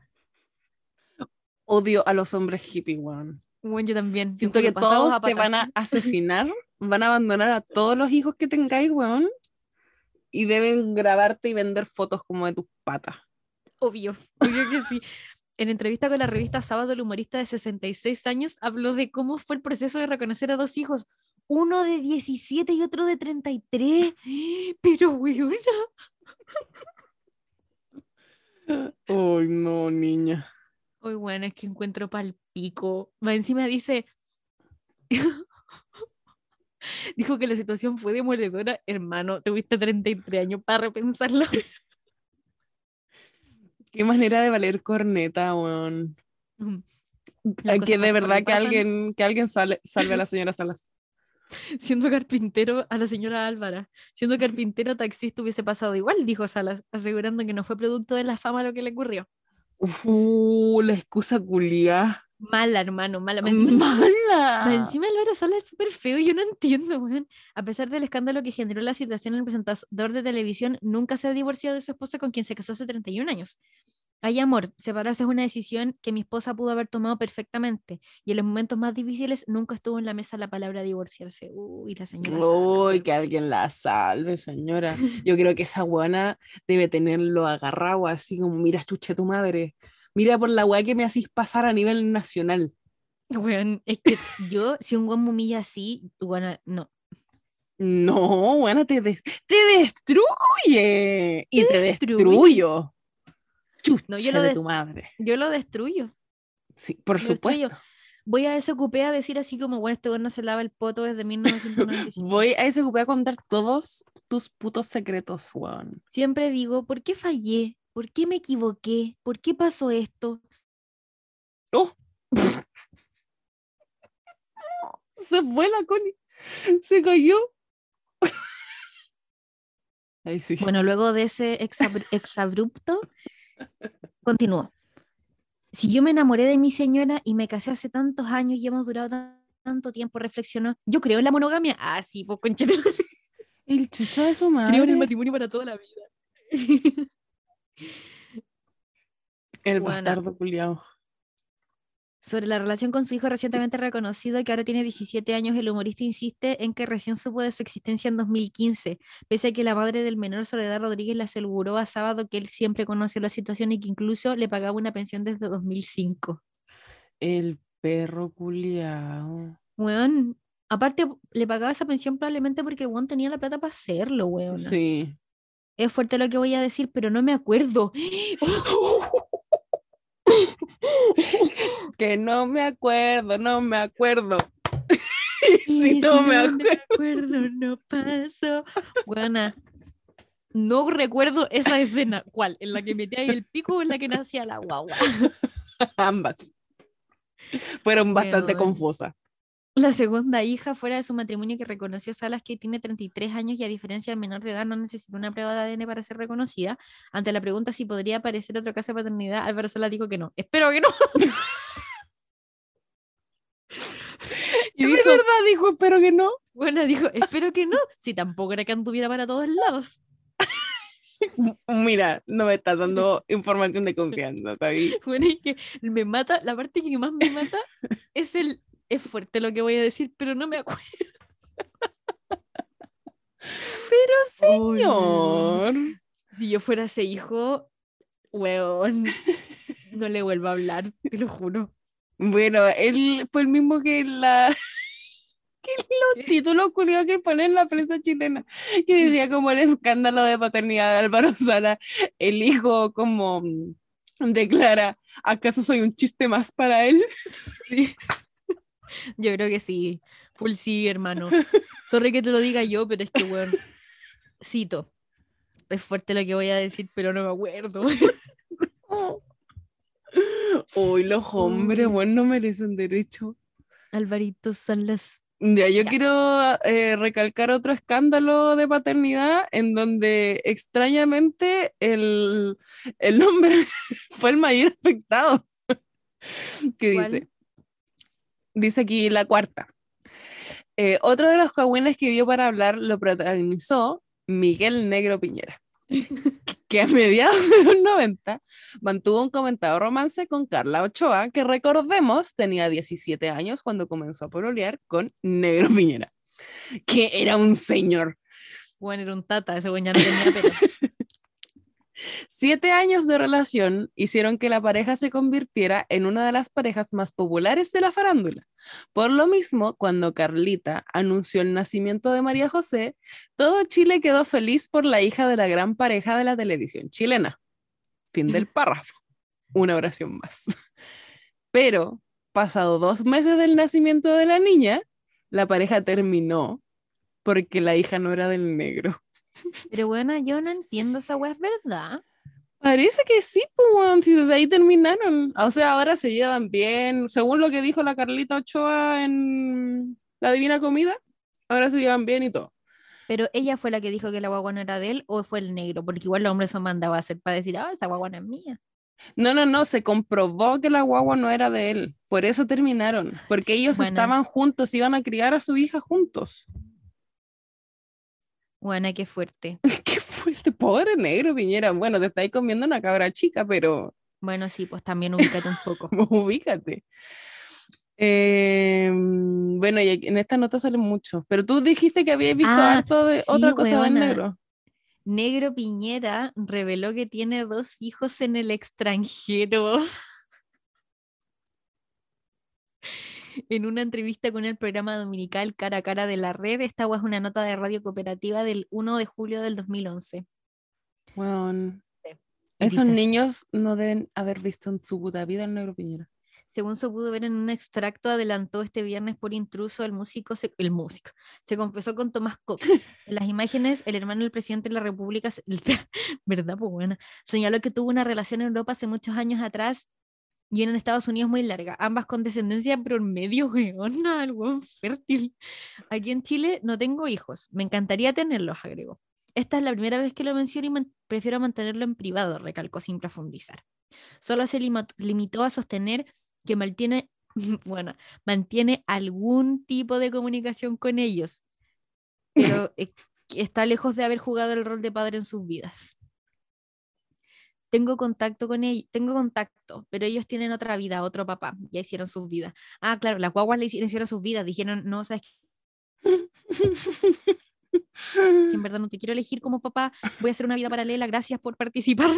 Odio a los hombres hippie, weón. Bueno, yo también. Siento que todos te van a asesinar, van a abandonar a todos los hijos que tengáis, weón, y deben grabarte y vender fotos como de tus patas. Obvio, obvio que sí. En entrevista con la revista Sábado, el humorista de 66 años habló de cómo fue el proceso de reconocer a dos hijos, uno de 17 y otro de 33. Pero, weón. Ay, no, niña. Uy, bueno, es que encuentro pal pico. Va encima dice. Dijo que la situación fue demoledora. Hermano, tuviste 33 años para repensarlo. Qué manera de valer corneta, weón. Que de verdad que alguien, que alguien sale- salve a la señora Salas. Siendo carpintero a la señora Álvara. Siendo carpintero taxista hubiese pasado igual, dijo Salas, asegurando que no fue producto de la fama lo que le ocurrió. Uh, la excusa culia. Mala, hermano, mala. Encima, Mala. encima Álvaro Salas es súper feo, yo no entiendo, weón. A pesar del escándalo que generó la situación, el presentador de televisión nunca se ha divorciado de su esposa con quien se casó hace 31 años. Hay amor, separarse es una decisión que mi esposa pudo haber tomado perfectamente y en los momentos más difíciles nunca estuvo en la mesa la palabra divorciarse. Uy, la señora. Uy, weón. que alguien la salve, señora. Yo creo que esa guana debe tenerlo agarrado así como, mira, chuche tu madre. Mira por la weá que me hacís pasar a nivel nacional. Weón, es que yo, si un weón me humilla así, weón, no. No, buena, te, des- te destruye. Y te destruye. destruyo. Chucha No, yo lo de tu madre. Yo lo destruyo. Sí, por lo destruyo. supuesto. Voy a ese cupé a decir así como, bueno, este weón no se lava el poto desde 1995. Voy a ese cupé a contar todos tus putos secretos, weón. Siempre digo, ¿por qué fallé? ¿Por qué me equivoqué? ¿Por qué pasó esto? ¡Oh! Se fue la Connie. Se cayó. Ahí sí. Bueno, luego de ese exabru- exabrupto, continuó. Si yo me enamoré de mi señora y me casé hace tantos años y hemos durado tan- tanto tiempo, reflexionó, yo creo en la monogamia. Ah, sí, pues conchete. El chucha de su madre. Creo en el matrimonio para toda la vida. El Buena. bastardo culiao. Sobre la relación con su hijo recientemente reconocido, que ahora tiene 17 años, el humorista insiste en que recién supo de su existencia en 2015, pese a que la madre del menor, Soledad Rodríguez, le aseguró a Sábado que él siempre conoció la situación y que incluso le pagaba una pensión desde 2005. El perro culiao. Weón, aparte le pagaba esa pensión probablemente porque el weón tenía la plata para hacerlo, weón. Sí. Es fuerte lo que voy a decir, pero no me acuerdo. que no me acuerdo, no me acuerdo. si no me no acuerdo. acuerdo, no pasó. Buena. No recuerdo esa escena. ¿Cuál? ¿En la que metía ahí el pico o en la que nacía la guagua? Ambas. Fueron bastante confusas. La segunda hija fuera de su matrimonio que reconoció Salas que tiene 33 años y a diferencia del menor de edad no necesita una prueba de ADN para ser reconocida. Ante la pregunta si podría aparecer otro caso de paternidad, Álvaro Salas dijo que no. Espero que no. Y de verdad dijo, espero que no. Bueno, dijo, espero que no. Si tampoco era que anduviera para todos lados. Mira, no me estás dando información de confianza, ¿sabes? Bueno, y que me mata, la parte que más me mata es el, es fuerte lo que voy a decir, pero no me acuerdo. Pero señor. Si yo fuera ese hijo, weón, no le vuelvo a hablar, te lo juro. Bueno, él fue el mismo que la que los títulos curiosos que ponen en la prensa chilena, que decía como el escándalo de paternidad de Álvaro Sala, el hijo como declara, ¿acaso soy un chiste más para él? Sí. Yo creo que sí, full sí, hermano. Sorry que te lo diga yo, pero es que, weón, cito. Es fuerte lo que voy a decir, pero no me acuerdo. Uy, los hombres, bueno, no merecen derecho. Alvarito Salas. Ya, yo Ya. quiero eh, recalcar otro escándalo de paternidad en donde extrañamente el, el hombre fue el mayor afectado. ¿Qué ¿Cuál? dice? Dice aquí la cuarta. Eh, otro de los cagüines que dio para hablar lo protagonizó Miguel Negro Piñera. que a mediados de los 90 mantuvo un comentado romance con Carla Ochoa, que recordemos tenía 17 años cuando comenzó a pololear con Negro Piñera, que era un señor. Bueno, era un tata, ese güey ya no tenía pelo. Siete años de relación hicieron que la pareja se convirtiera en una de las parejas más populares de la farándula. Por lo mismo, cuando Carlita anunció el nacimiento de María José, todo Chile quedó feliz por la hija de la gran pareja de la televisión chilena. Fin del párrafo. Una oración más. Pero, pasado dos meses del nacimiento de la niña, la pareja terminó porque la hija no era del negro. Pero bueno, yo no entiendo esa weá, ¿es verdad? Parece que sí, pues, si desde ahí terminaron. O sea, ahora se llevan bien. Según lo que dijo la Carlita Ochoa en La Divina Comida, ahora se llevan bien y todo. Pero ella fue la que dijo que la guagua no era de él o fue el negro, porque igual el hombre se mandaba a hacer para decir, ah, esa guagua no es mía. No, no, no, se comprobó que la guagua no era de él. Por eso terminaron. Porque ellos Bueno. estaban juntos, iban a criar a su hija juntos. Bueno, qué fuerte. Qué fuerte, pobre negro Piñera. Bueno, te estáis comiendo una cabra chica, pero Bueno, sí, pues también ubícate un poco. ubícate. Eh, bueno, y en esta nota sale mucho, pero tú dijiste que habías visto Ah, harto de sí, otra cosa del weona. negro. Negro Piñera reveló que tiene dos hijos en el extranjero. En una entrevista con el programa dominical Cara a Cara de la Red, esta es una nota de radio cooperativa del 1 de julio del 2011. Weón, Sí. Esos Dice- niños no deben haber visto en su puta vida el negro Piñera. Según se pudo ver en un extracto, adelantó este viernes por intruso el músico, se, el músico, se confesó con Tomás Cox. En las imágenes, el hermano del presidente de la República, se- ¿verdad? Pues bueno, señaló que tuvo una relación en Europa hace muchos años atrás y en Estados Unidos muy larga, ambas con descendencia promedio, weona, el weón fértil. Aquí en Chile no tengo hijos, me encantaría tenerlos, agregó. Esta es la primera vez que lo menciono y man- prefiero mantenerlo en privado, recalcó sin profundizar. Solo se limitó a sostener que mantiene, bueno, mantiene algún tipo de comunicación con ellos, pero está lejos de haber jugado el rol de padre en sus vidas. Tengo contacto con ellos, tengo contacto, pero ellos tienen otra vida, otro papá, ya hicieron sus vidas. Ah, claro, las guaguas le hicieron, hicieron sus vidas, dijeron, no, sabes que en verdad no te quiero elegir como papá, voy a hacer una vida paralela, gracias por participar.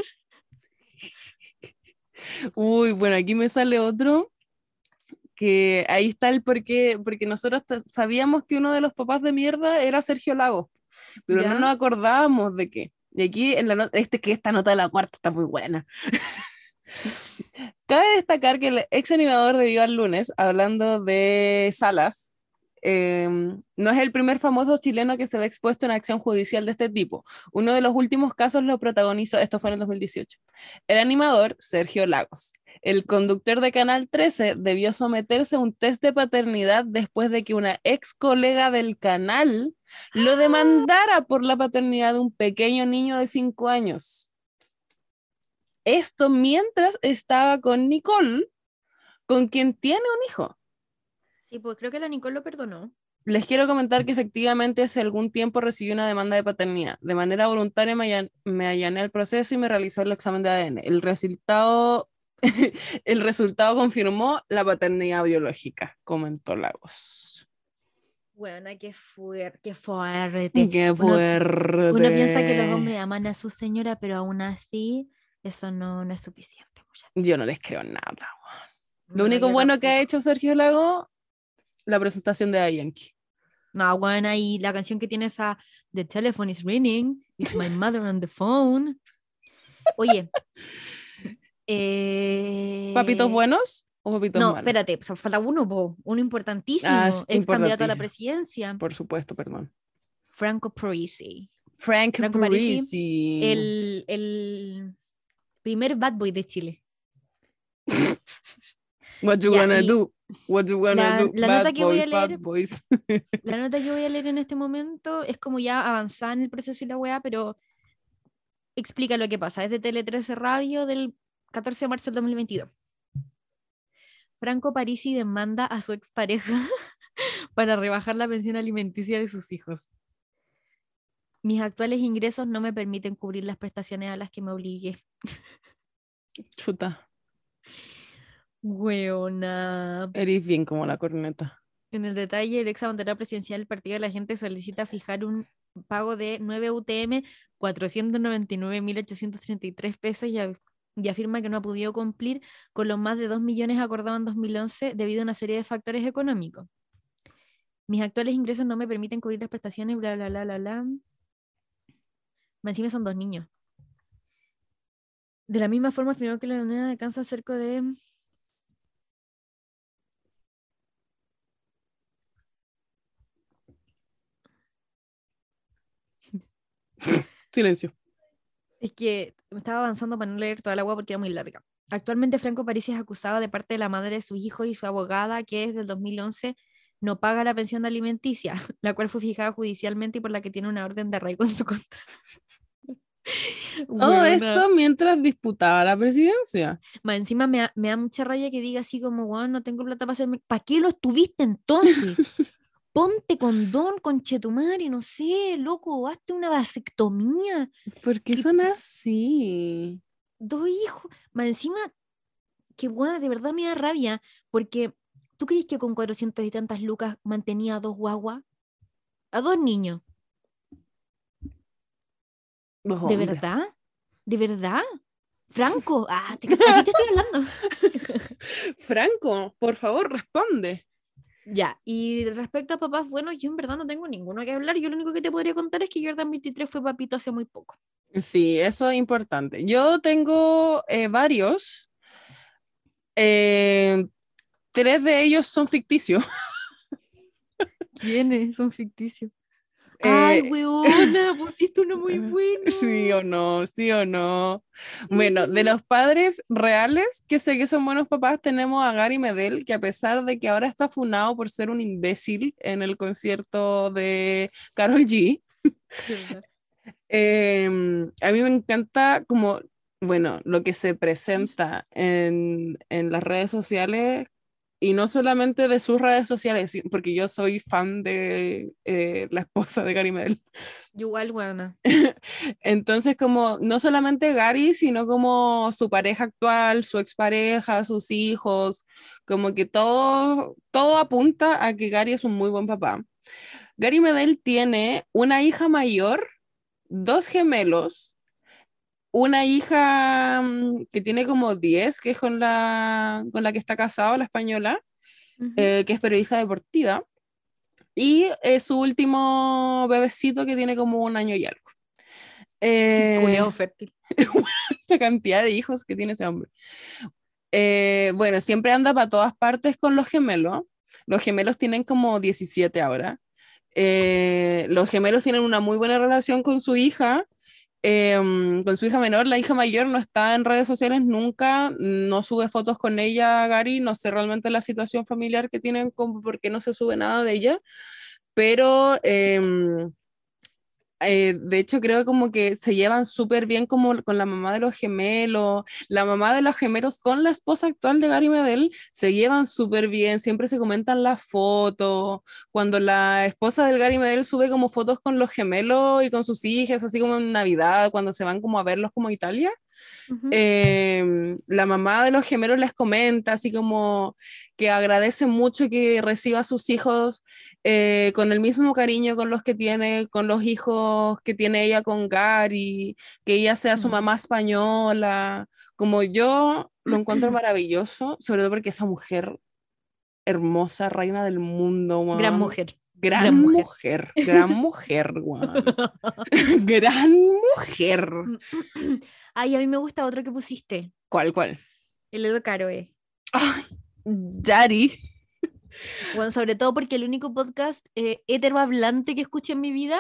Uy, bueno, aquí me sale otro que ahí está el porqué, porque nosotros sabíamos que uno de los papás de mierda era Sergio Lagos, pero ¿Ya? no nos acordábamos de qué. Y aquí en la nota, este que esta nota de la cuarta está muy buena. Cabe destacar que el ex animador de Viva el Lunes, hablando de Salas, em, no es el primer famoso chileno que se ve expuesto en acción judicial de este tipo. Uno de los últimos casos lo protagonizó, esto fue en el 2018, el animador Sergio Lagos. El conductor de Canal 13 debió someterse a un test de paternidad después de que una ex colega del canal lo demandara por la paternidad de un pequeño niño de 5 años. Esto mientras estaba con Nicole, con quien tiene un hijo. Sí, pues creo que la Nicole lo perdonó. Les quiero comentar que efectivamente hace algún tiempo recibí una demanda de paternidad. De manera voluntaria me, allan- me allané al proceso y me realizó el examen de ADN. El resultado, el resultado confirmó la paternidad biológica, comentó Lagos. Bueno, qué fuerte, qué fuerte. Qué Uno- fuerte. Uno piensa que los hombres aman a su señora, pero aún así eso no, no es suficiente. Yo no les creo nada. weón. Lo único bueno que ha hecho Sergio Lago, la presentación de Yankee. No, bueno, y la canción que tiene esa The telephone is ringing, it's my mother on the phone. Oye. eh, ¿Papitos buenos papitos No, espérate, pues, falta uno, po, uno importantísimo, Ah, es ex candidato a la presidencia, Por supuesto, perdón. Franco Parisi, Frank, Franco Parisi, Parisi. el, el primer bad boy de Chile. What you Ya, wanna y do? What you wanna la- do? la Bad nota que voy a boys, bad leer- boys. La nota que voy a leer en este momento es como ya avanzada en el proceso y la weá, pero explica lo que pasa. Es de Tele 13 Radio del 14 de marzo del 2022. Franco Parisi demanda a su expareja para rebajar la pensión alimenticia de sus hijos. Mis actuales ingresos no me permiten cubrir las prestaciones a las que me obligué. Chuta. Weona. Eres bien como la corneta. En el detalle, el ex bandera presidencial del Partido de la Gente solicita fijar un pago de 9 UTM, 499.833 pesos y, y afirma que no ha podido cumplir con los más de 2 millones acordados en 2011 debido a una serie de factores económicos. Mis actuales ingresos no me permiten cubrir las prestaciones, bla, bla, bla, bla, bla. Encima son dos niños. De la misma forma, afirmó que la moneda alcanza cerca de Silencio. Es que me estaba avanzando para no leer toda la agua porque era muy larga. Actualmente Franco Parisi es acusado de parte de la madre de su hijo y su abogada, que desde el 2011 no paga la pensión alimenticia, la cual fue fijada judicialmente y por la que tiene una orden de arraigo en su contra. Todo Weona. esto mientras disputaba la presidencia. Más encima me me da mucha raya que diga así como, bueno, no tengo plata para hacerme... ¿Para qué lo estuviste entonces? Ponte condón, conchetumare, no sé, loco, hazte una vasectomía. ¿Por qué ¿Qué- son así? dos hijos. Más encima, que bueno, de verdad me da rabia, porque ¿tú crees que con 400 y tantas lucas mantenía a dos guaguas? A dos niños. ¿De verdad? ¿De verdad? Franco, ah, te, ¿a qué te estoy hablando? Franco, por favor, responde. Ya, y respecto a papás buenos, yo en verdad no tengo ninguno que hablar. Yo lo único que te podría contar es que Jordan 23 fue papito hace muy poco. Sí, eso es importante. Yo tengo eh, varios. Eh, tres de ellos son ficticios. ¿Quiénes? Son ficticios. Ay, Eh, weona, pusiste uno muy bueno. Sí o no, sí o no. Bueno, de los padres reales que sé que son buenos papás, tenemos a Gary Medel, que a pesar de que ahora está funado por ser un imbécil en el concierto de Carol G, em, a mí me encanta como, bueno, lo que se presenta en, en las redes sociales. Y no solamente de sus redes sociales, porque yo soy fan de eh, la esposa de Gary Medel. Igual, weona. Entonces, como no solamente Gary, sino como su pareja actual, su expareja, sus hijos, como que todo, todo apunta a que Gary es un muy buen papá. Gary Medel tiene una hija mayor, dos gemelos, una hija mm, que tiene como 10, que es con la, con la que está casado, la española, eh, que es periodista deportiva, y eh, su último bebecito que tiene como un año y algo. Eh, fértil. la cantidad de hijos que tiene ese hombre. Eh, bueno, siempre anda para todas partes con los gemelos. Los gemelos tienen como 17 ahora. Eh, los gemelos tienen una muy buena relación con su hija, eh, con su hija menor. La hija mayor no está en redes sociales nunca, no sube fotos con ella, Gary. No sé realmente la situación familiar que tienen, como porque no se sube nada de ella. Pero em, eh, de hecho, creo como que se llevan súper bien como con la mamá de los gemelos, la mamá de los gemelos con la esposa actual de Gary Medel, se llevan súper bien, siempre se comentan las fotos, cuando la esposa del Gary Medel sube como fotos con los gemelos y con sus hijas, así como en Navidad, cuando se van como a verlos como a Italia, eh, la mamá de los gemelos les comenta así como que agradece mucho que reciba a sus hijos eh, con el mismo cariño con los que tiene, con los hijos que tiene ella con Gary, que ella sea su Mm. mamá española, como yo lo encuentro maravilloso, sobre todo porque esa mujer hermosa, reina del mundo, Gran mujer. Gran, gran mujer. mujer. gran mujer, gran mujer. Ay, a mí me gusta otro que pusiste. ¿Cuál, cuál? El Edo Caroe. Ay, Yari. Bueno, sobre todo porque el único podcast eh, heterohablante que escuché en mi vida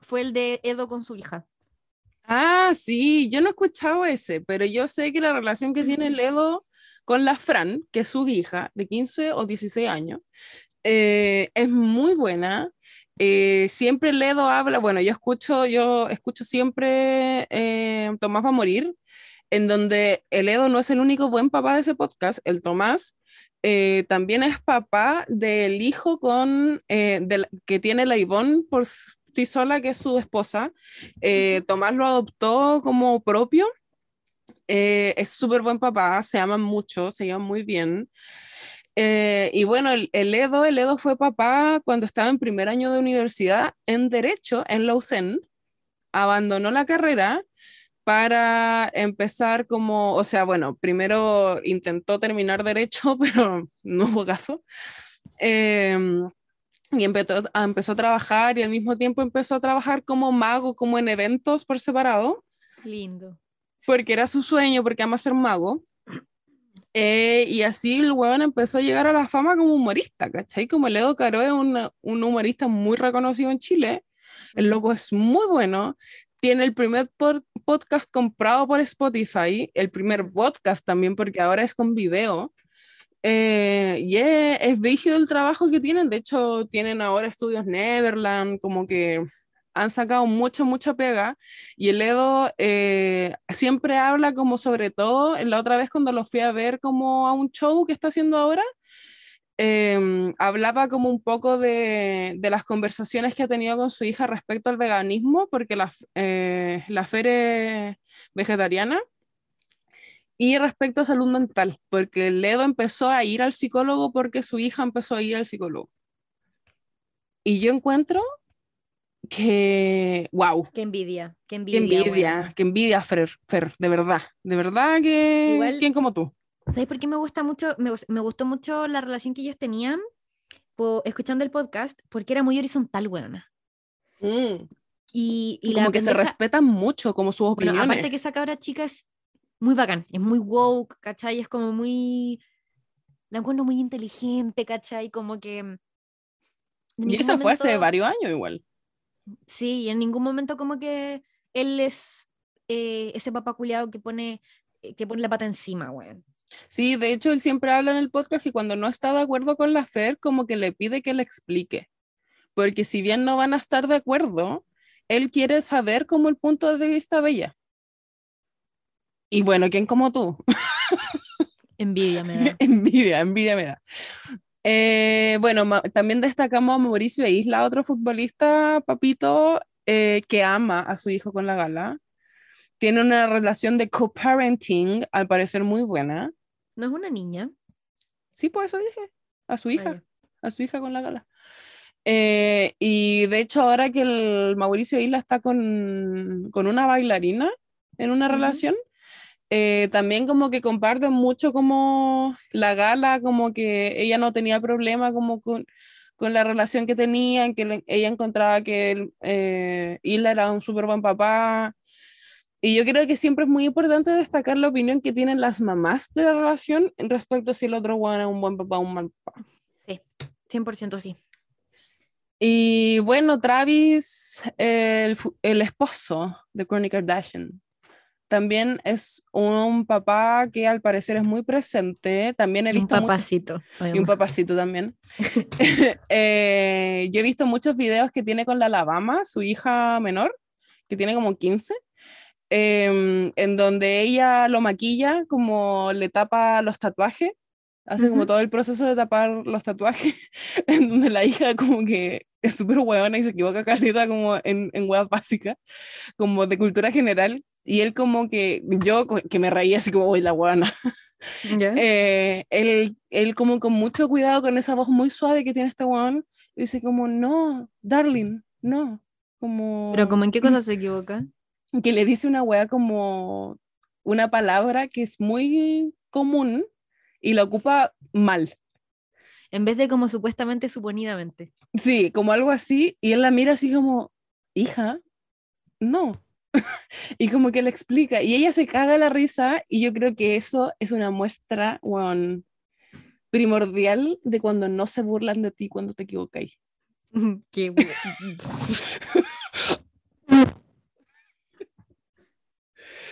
fue el de Edo con su hija. Ah, sí, yo no he escuchado ese, pero yo sé que la relación que tiene Ledo con la Fran, que es su hija de 15 o 16 años, eh, es muy buena. Eh, siempre Ledo habla, bueno, yo escucho, yo escucho siempre eh, Tomás va a morir, en donde el Edo no es el único buen papá de ese podcast, el Tomás eh, también es papá del hijo con, eh, de la- que tiene la Ivonne por, s- Sola, que es su esposa. Eh, Tomás lo adoptó como propio. Es súper buen papá, se aman mucho, se llevan muy bien. Y bueno, el, el, Edo, el Edo fue papá cuando estaba en primer año de universidad en Derecho en Lausanne. Abandonó la carrera para empezar como, o sea, bueno, primero intentó terminar Derecho, pero no hubo caso. Eh, y empezó, empezó a trabajar y al mismo tiempo empezó a trabajar como mago, como en eventos por separado. Lindo. Porque era su sueño, porque ama ser mago. Eh, y así el huevón empezó a llegar a la fama como humorista, ¿cachai? Como Ledo Caro es un, un humorista muy reconocido en Chile. El loco es muy bueno. Tiene el primer pod podcast comprado por Spotify, el primer podcast también, porque ahora es con video. Eh, y es, es rígido el trabajo que tienen. De hecho, tienen ahora estudios Neverland, como que han sacado mucha, mucha pega. Y el Edo eh, siempre habla como sobre todo, la otra vez cuando lo fui a ver como a un show que está haciendo ahora, eh, hablaba como un poco de, de, las conversaciones que ha tenido con su hija respecto al veganismo, porque la, eh, la Fer es vegetariana. Y respecto a salud mental, porque Ledo empezó a ir al psicólogo porque su hija empezó a ir al psicólogo. Y yo encuentro que, wow. Qué envidia, qué envidia. Qué envidia, bueno. qué envidia, Fer, Fer, de verdad, de verdad que... Igual, ¿Quién como tú? ¿Sabes por qué me gusta mucho, me, me gustó mucho la relación que ellos tenían po, escuchando el podcast? Porque era muy horizontal, buena. Mm. Y, y, como la que se respetan mucho como sus opiniones. Bueno, aparte que esa cabra chica es muy bacán, es muy woke, ¿cachai? Es como muy... La encuentro muy inteligente, ¿cachai? Como que... Y eso momento... fue hace varios años igual. Sí, y en ningún momento como que él es eh, ese papá culiado que pone, que pone la pata encima, weón. Sí, de hecho él siempre habla en el podcast que cuando no está de acuerdo con la Fer, como que le pide que le explique. Porque si bien no van a estar de acuerdo, él quiere saber como el punto de vista de ella. Y bueno, ¿quién como tú? Envidia me da. envidia, envidia me da. Eh, bueno, también destacamos a Mauricio Isla, otro futbolista, papito, eh, que ama a su hijo con la gala. Tiene una relación de co-parenting, al parecer muy buena. ¿No es una niña? Sí, por eso dije. A su hija. Vaya. A su hija con la gala. Eh, y de hecho, ahora que el Mauricio Isla está con, con una bailarina en una uh -huh. relación, eh, también como que comparten mucho como la gala, como que ella no tenía problema como con, con la relación que tenían, que le, ella encontraba que el, eh, Isla era un súper buen papá. Y yo creo que siempre es muy importante destacar la opinión que tienen las mamás de la relación respecto a si el otro bueno es un buen papá o un mal papá. Sí, 100% sí. Y bueno, Travis, el, el esposo de Kourtney Kardashian, también es un papá que al parecer es muy presente. También he visto un papacito. Y un papacito también. eh, yo he visto muchos videos que tiene con la Alabama, su hija menor, que tiene como 15, eh, en donde ella lo maquilla, como le tapa los tatuajes. Hace uh -huh. como todo el proceso de tapar los tatuajes, en donde la hija como que es súper hueona y se equivoca caleta como en, en hueá básica, como de cultura general, y él como que, yo que me reía así como, uy, la guana. Yeah. Eh, él, él como con mucho cuidado con esa voz muy suave que tiene este guan, dice como, no, darling, no. Como... Pero como en qué cosa se equivoca? Que le dice una wea como una palabra que es muy común y la ocupa mal. En vez de como supuestamente suponidamente. Sí, como algo así, y él la mira así como, hija, no, y como que le explica, y ella se caga la risa, y yo creo que eso es una muestra bueno, primordial de cuando no se burlan de ti cuando te equivocáis. Qué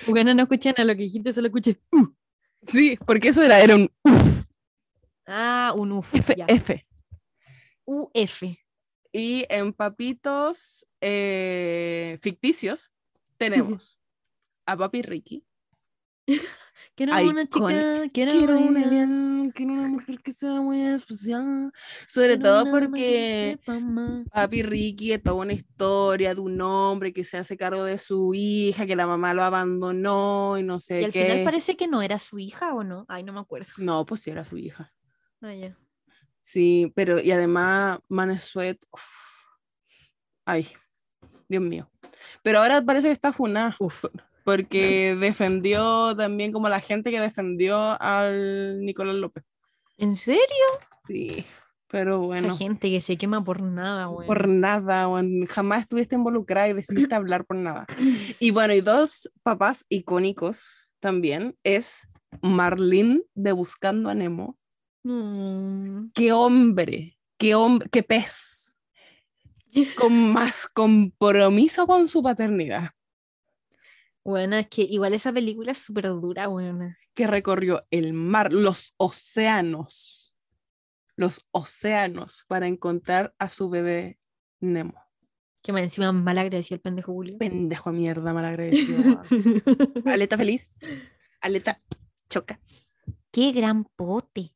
Bueno, no escuché nada, lo que dijiste solo escuché. Uh. Sí, porque eso era, era un uf. Ah, un uf. F, ya. F. UF. Y en papitos eh, ficticios tenemos a Papi Ricky, Quiero una chica, quiero, Quiero una, una, bien- quiero una mujer que sea muy especial. Sobre quiero todo porque. Papi Ricky es toda una historia de un hombre que se hace cargo de su hija, que la mamá lo abandonó y no sé Y al qué. final parece que no era su hija o no. Ay, no me acuerdo. No, pues sí era su hija. Ah, ya. Sí, pero y además Manesuet, uf, ay, Dios mío. Pero ahora parece que está funada, porque defendió también como la gente que defendió al Nicolás López. ¿En serio? Sí, pero bueno, Esa gente que se quema por nada, güey. por nada, weón, jamás estuviste involucrada y decidiste hablar por nada. Y bueno, y dos papás icónicos también es Marlene de Buscando a Nemo. Mm. qué hombre, qué hombre, qué pez, con más compromiso con su paternidad, Bueno, es que igual esa película es súper dura, buena. que recorrió el mar, los océanos, los océanos para encontrar a su bebé Nemo. Que más encima mal agradecido el pendejo Julio. Pendejo de mierda, malagradecido. Aleta feliz, aleta choca. Qué gran pote.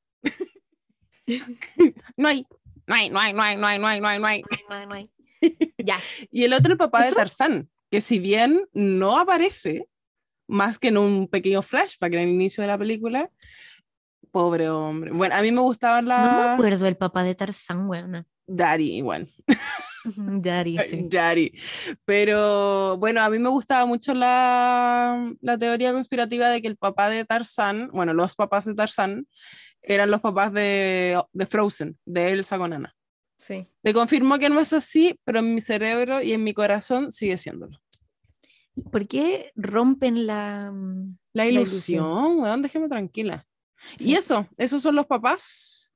No hay, no hay, no hay, no hay, no hay, no hay, no hay, no hay. No hay, no hay. ya. Y el otro el papá de. Tarzán, que si bien no aparece más que en un pequeño flashback en el inicio de la película, pobre hombre. Bueno, a mí me gustaba No me la acuerdo el papá de Tarzán, weona. Daddy igual, Daddy, sí. Daddy. Pero bueno, a mí me gustaba mucho la, la teoría conspirativa de que el papá de Tarzán, bueno, los papás de Tarzán eran los papás de, de Frozen, de Elsa con Anna. Sí. Se confirmó que no es así, pero en mi cerebro y en mi corazón sigue siéndolo. ¿Por qué rompen la, mm, La La ilusión, weón, déjeme tranquila. Y eso, esos son los papás.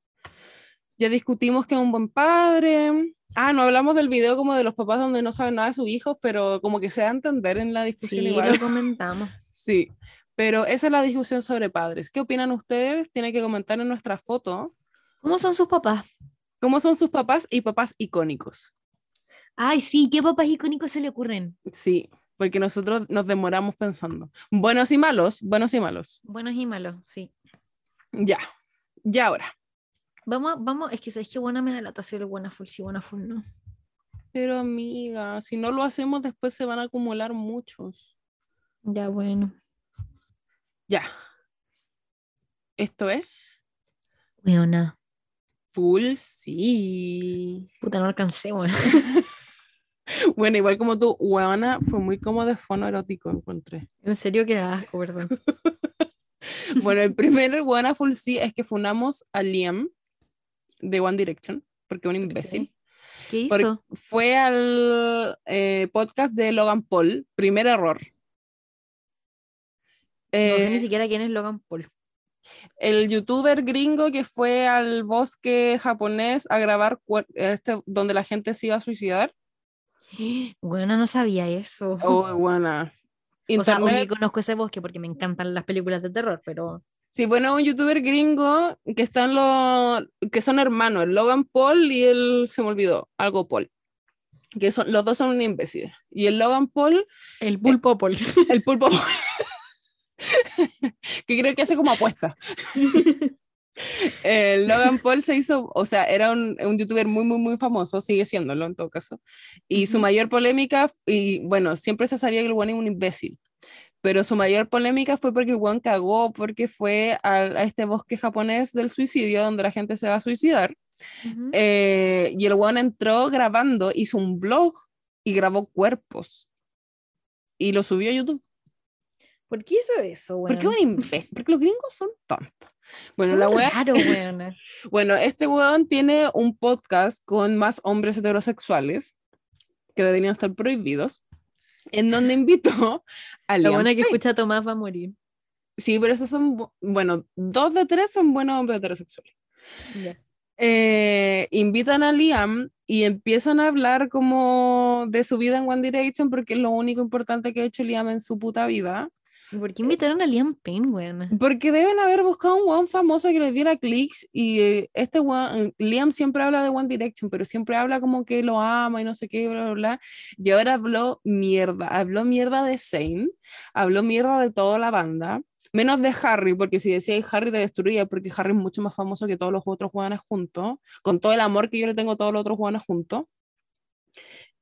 Ya discutimos que es un buen padre. Ah, no hablamos del video como de los papás donde no saben nada de sus hijos, pero como que se da a entender en la discusión Sí, igual. lo comentamos. Sí, pero esa es la discusión sobre padres. ¿Qué opinan ustedes? Tienen que comentar en nuestra foto ¿Cómo son sus papás? Cómo son sus papás y papás icónicos. Ay, sí, ¿qué papás icónicos se le ocurren? Sí, porque nosotros nos demoramos pensando. Buenos y malos, buenos y malos. Buenos y malos, sí. Ya, ya ahora. Vamos, vamos, es que sabes que buena me da lata hacer buena full, sí, buena full, no. Pero amiga, si no lo hacemos después se van a acumular muchos. Ya, bueno. Ya. Esto es Weona. Full sí. Puta, no alcancé, weón. Bueno, igual como tú, weona, fue muy como de fono erótico encontré. En serio, qué asco, perdón. Bueno, el primer weona full sí es que funamos a Liam de One Direction, porque un imbécil. ¿Qué hizo? fue al eh, podcast de Logan Paul, primer error. no sé ni Eh, siquiera quién es Logan Paul. El youtuber gringo que fue al bosque japonés a grabar este, donde la gente se iba a suicidar. Bueno, no sabía eso. Oh, buena. o sea, Internet, conozco ese bosque porque me encantan las películas de terror, pero sí, bueno, un youtuber gringo que están los, que son hermanos, el Logan Paul y él se me olvidó, algo Paul. Que son, los dos son un imbécil. Y el Logan Paul, el pulpo Paul. el pulpo, que creo que hace como apuesta. El Logan Paul se hizo, o sea, era un, un youtuber muy, muy, muy famoso, sigue siéndolo en todo caso. Y su mayor polémica, y bueno, siempre se sabía que el one es un imbécil, pero su mayor polémica fue porque el one cagó, porque fue al- a, este bosque japonés del suicidio, donde la gente se va a suicidar. Ujú. eh, y el one entró grabando, hizo un blog y grabó cuerpos. Y lo subió a YouTube. ¿Por qué hizo eso, weón? Porque, un imbécil, porque los gringos son tontos. Bueno, Son la wea- raro. Bueno, este weón tiene un podcast con más hombres heterosexuales que deberían estar prohibidos, en donde invitó a La buena que escucha a Tomás va a morir. Sí, pero esos son, bu- bueno, dos de tres son buenos hombres heterosexuales. Ya. Eh, invitan a Liam y empiezan a hablar como de su vida en One Direction porque es lo único importante que ha hecho Liam en su puta vida. ¿Y por qué invitaron a Liam Payne, weona? Porque deben haber buscado un weón famoso que les diera clics y eh, este weón, Liam siempre habla de One Direction, pero siempre habla como que lo ama y no sé qué, bla, bla, bla. Y ahora habló mierda, habló mierda de Zayn, habló mierda de toda la banda, Menos de Harry, porque si decía Harry te destruía, porque Harry es mucho más famoso que todos los otros jugadores juntos, con todo el amor que yo le tengo a todos los otros jugadores juntos.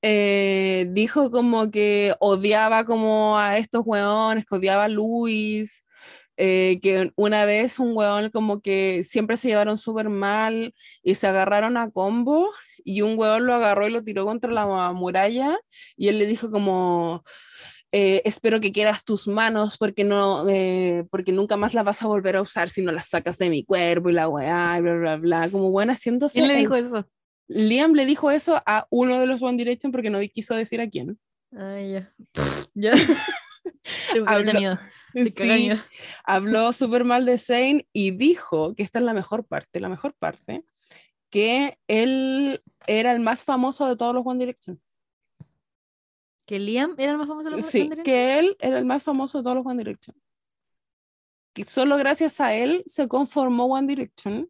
Eh, dijo como que odiaba como a estos hueones, que odiaba a Luis, eh, que una vez un hueón como que siempre se llevaron súper mal y se agarraron a combo y un hueón lo agarró y lo tiró contra la muralla y él le dijo como... Eh, espero que quieras tus manos porque no eh, porque nunca más las vas a volver a usar si no las sacas de mi cuerpo y la weá, bla, bla, bla, como buena haciéndose. ¿Quién le dijo eso? Liam le dijo eso a uno de los One Direction porque no quiso decir a quién. Ay, ya. ya. Habló- Sí, habló súper mal de Zayn y dijo que esta es la mejor parte, la mejor parte, que él era el más famoso de todos los One Direction. ¿Que Liam era el más famoso de los Sí, One Direction? que él era el más famoso de todos los One Direction. Que solo gracias a él se conformó One Direction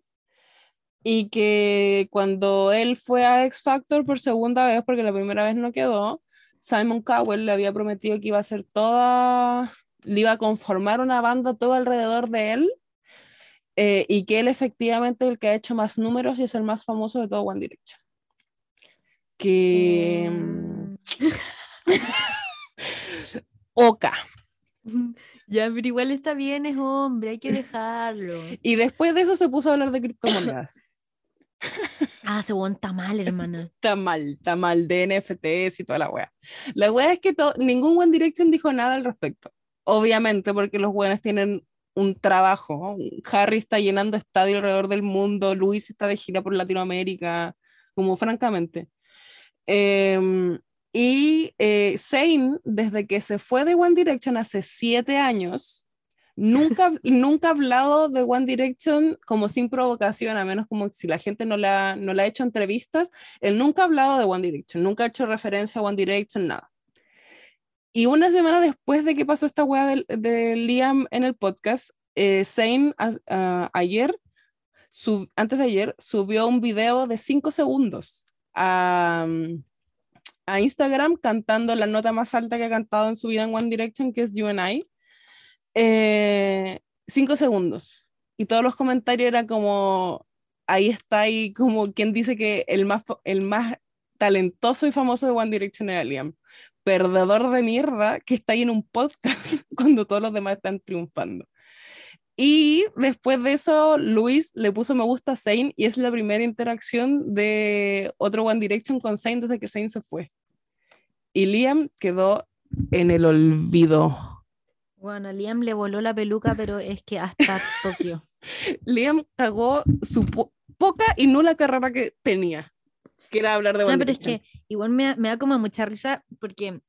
y que cuando él fue a X Factor por segunda vez, porque la primera vez no quedó, Simon Cowell le había prometido que iba a hacer toda, le iba a conformar una banda todo alrededor de él eh, y que él efectivamente es el que ha hecho más números y es el más famoso de todo One Direction. Que... Em, Oka. Ya, pero igual está bien, es hombre, hay que dejarlo. Y después de eso se puso a hablar de criptomonedas. Ah, ese weón está mal, hermana. está mal, está mal, de NFTs y toda la wea. La wea es que ningún One Direction dijo nada al respecto. Obviamente, porque los buenos tienen un trabajo. Harry está llenando estadio alrededor del mundo, Luis está de gira por Latinoamérica, como francamente. Em, y eh, desde que se fue de One Direction hace siete años, nunca, nunca ha hablado de One Direction como sin provocación, a menos como si la gente no le ha, no le ha hecho entrevistas. Él nunca ha hablado de One Direction, nunca ha hecho referencia a One Direction, nada. Y una semana después de que pasó esta weá de, Liam en el podcast, eh, a- ayer, antes de ayer, subió un video de 5 segundos a, a Instagram cantando la nota más alta que ha cantado en su vida en One Direction, que es You and I. Eh, cinco segundos. Y todos los comentarios eran como, ahí está ahí como quien dice que el más, el más talentoso y famoso de One Direction era Liam. Perdedor de mierda que está ahí en un podcast cuando todos los demás están triunfando. Y después de eso, Luis le puso me gusta a Zayn y es la primera interacción de otro One Direction con Zayn desde que Zayn se fue. Y Liam quedó en el olvido. Bueno, a Liam le voló la peluca, pero es que hasta Tokio. Liam cagó su po- poca y nula carrera que tenía, que era hablar de No, pero es que igual me, da- me da como mucha risa porque,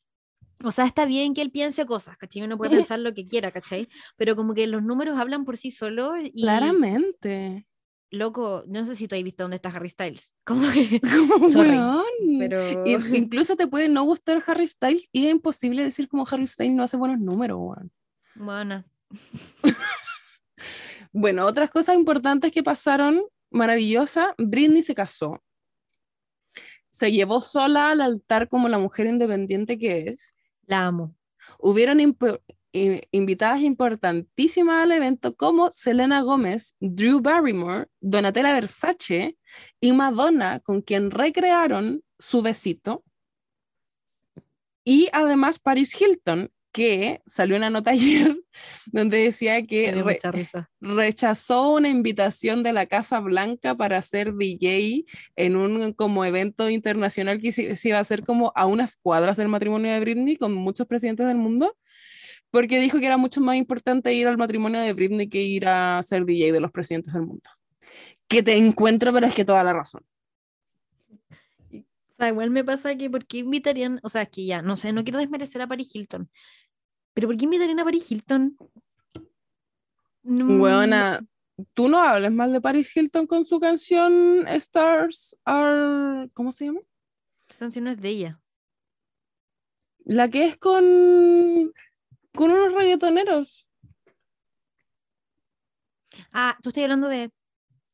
o sea, está bien que él piense cosas, ¿cachai? Uno puede pensar lo que quiera, ¿cachai? Pero como que los números hablan por sí solos y, Claramente. loco, no sé si tú has visto dónde está Harry Styles. Como que, Como Sorry, pero... Incluso te puede no gustar Harry Styles y es imposible decir como Harry Styles no hace buenos números, weón. Bueno, Bueno, otras cosas importantes que pasaron, maravillosa, Britney se casó. Se llevó sola al altar como la mujer independiente que es. la amo. Hubieron impo- invitadas importantísimas al evento como Selena Gómez, Drew Barrymore, Donatella Versace y Madonna, con quien recrearon su besito. Y además Paris Hilton, que salió una nota ayer donde decía que re- risa. rechazó una invitación de la Casa Blanca para ser DJ en un como evento internacional que se, se iba a hacer como a unas cuadras del matrimonio de Britney con muchos presidentes del mundo, porque dijo que era mucho más importante ir al matrimonio de Britney que ir a ser DJ de los presidentes del mundo. Que te encuentro, pero es que toda la razón. O sea, igual me pasa que ¿por qué invitarían? O sea, es que ya, no sé, no quiero desmerecer a Paris Hilton. Pero ¿por qué invitarían a Paris Hilton? No, Weona, tú no hables mal de Paris Hilton con su canción Stars Are... ¿Cómo se llama? esa canción no es de ella. La que es con... con unos reggaetoneros. Ah, tú estás hablando de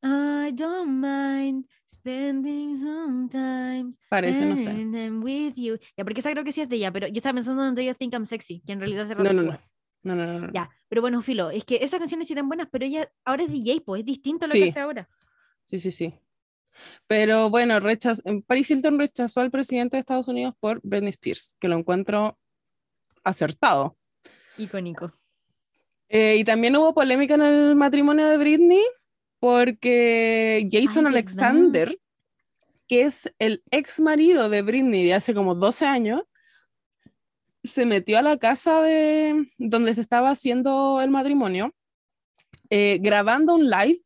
I don't mind spending some time Parece, no sé. I'm with you. Ya, porque esa creo que sí es de ella, pero yo estaba pensando en Do You Think I'm Sexy, que en realidad es de No, no, no. No, no, no. no. Ya, pero bueno, Filo, es que esas canciones sí eran buenas, pero ella ahora es DJ, pues es distinto a lo Sí. que hace ahora. Sí, sí, sí. Pero bueno, rechaz... Paris Hilton rechazó al presidente de Estados Unidos por Britney Spears, que lo encuentro acertado. Icónico. Eh, y también hubo polémica en el matrimonio de Britney porque Jason Ay, ¿verdad? Alexander, que es el ex marido de Britney de hace como 12 años, se metió a la casa de donde se estaba haciendo el matrimonio, eh, grabando un live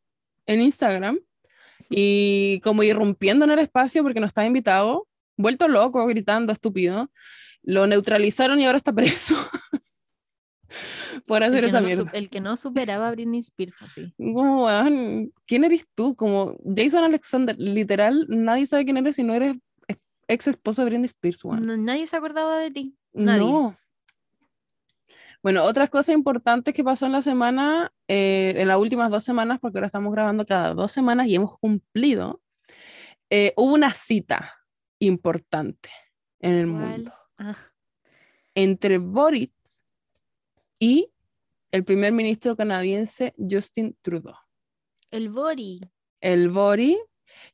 en Instagram y como irrumpiendo en el espacio porque no estaba invitado, vuelto loco, gritando estúpido. Lo neutralizaron y ahora está preso por El hacer que, esa no, mierda. el que no superaba a Britney Spears así. Como, weón, ¿quién eres tú? Como Jason Alexander, literal, nadie sabe quién eres si no eres ex- ex esposo de Britney Spears, weón. No- nadie se acordaba de ti. nadie. No. Bueno, otras cosas importantes que pasó en la semana, eh, en las últimas dos semanas, porque ahora estamos grabando cada dos semanas y hemos cumplido, eh, hubo una cita importante en el ¿Cuál? mundo Ah, entre Boric y el primer ministro canadiense Justin Trudeau. el Bori. el Bori,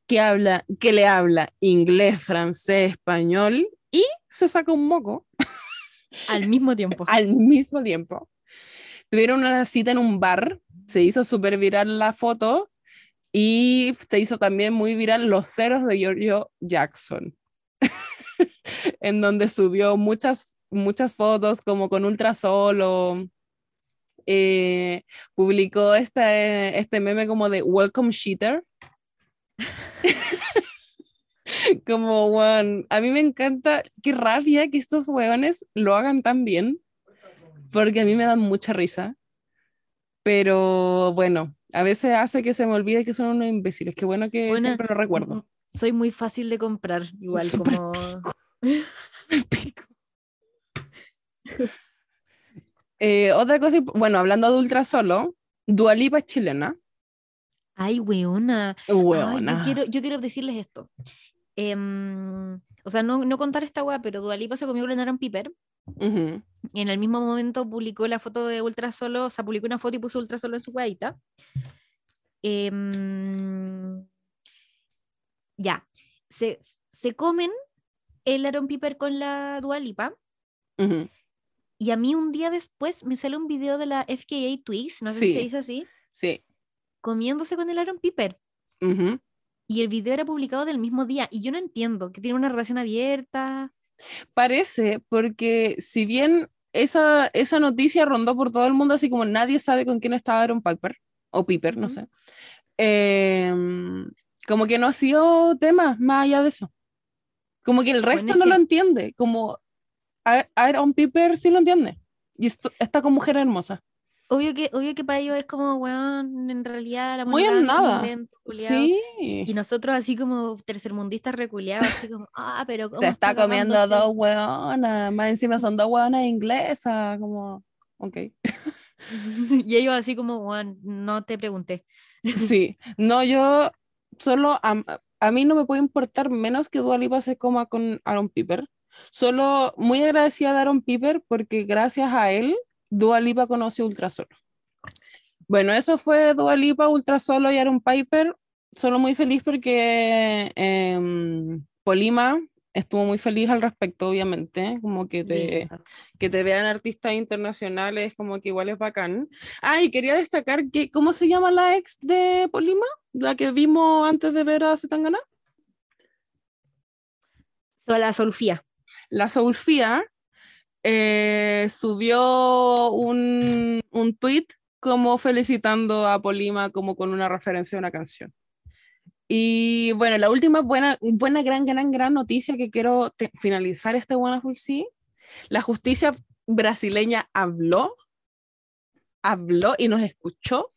que, habla, que le habla inglés, francés, español y se saca un moco Al mismo tiempo. al mismo tiempo. Tuvieron una cita en un bar, se hizo súper viral la foto y se hizo también muy viral los ceros de Giorgio Jackson, en donde subió muchas, muchas fotos como con ultrasol o eh, publicó este, este meme como de Welcome Cheater. como, weón, a mí me encanta, qué rabia que estos weones lo hagan tan bien, porque a mí me dan mucha risa. Pero bueno, a veces hace que se me olvide que son unos imbéciles. Qué bueno que Buena- siempre lo recuerdo. Soy muy fácil de comprar, igual como... Pico. Eh, otra cosa, bueno, hablando de Ultra Solo, Dualipa es chilena. Ay, weona. Ay, yo, quiero, yo quiero decirles esto. Em, o sea, no, no contar esta weá, pero Dualipa se comió Aaron Piper. Ujú. Y en el mismo momento publicó la foto de Ultra Solo, o sea, publicó una foto y puso Ultra Solo en su weadita. Em, ya. Se, se comen el Aaron Piper con la Dualipa. Ujú. Y a mí un día después me sale un video de la FKA Twigs, no sé si se dice así, Sí. comiéndose con el Aaron Piper. Y el video era publicado del mismo día. Y yo no entiendo, que tiene una relación abierta. Parece, porque si bien esa, esa noticia rondó por todo el mundo, así como nadie sabe con quién estaba Aaron Piper, o Piper, no sé, em, como que no ha sido tema más allá de eso. Como que el resto es no lo entiende, como A- Aaron Piper sí lo entiende. Y esto, está con mujer hermosa. Obvio que, obvio que para ellos es como, weón, en realidad la Muy en un nada. Sí. Y nosotros así como tercermundistas reculeados, así como, ah, pero ¿cómo Se está comiendo a cagándose?". dos hueonas. Más encima son dos hueonas inglesas. Como, ok. y ellos así como, weón, no te pregunté. Sí, no, yo solo a, a mí no me puede importar menos que Dua Lipa se coma con Aaron Piper. Solo muy agradecida de Aaron Piper porque gracias a él Dua Lipa conoce Ultra Solo. Bueno, eso fue Dua Lipa, Ultra Solo y Aaron Piper. Solo muy feliz porque em, Polima estuvo muy feliz al respecto, obviamente, como que te, que te vean artistas internacionales, como que igual es bacán. Ah, y quería destacar que, ¿cómo se llama la ex de Polima? La que vimos antes de ver a Zetangana. Sola Solfía. La Soulfia eh, subió un, un tweet como felicitando a Polima como con una referencia a una canción. Y bueno, la última buena, buena gran, gran, gran noticia que quiero finalizar este Wonderful Sí. La justicia brasileña habló, habló y nos escuchó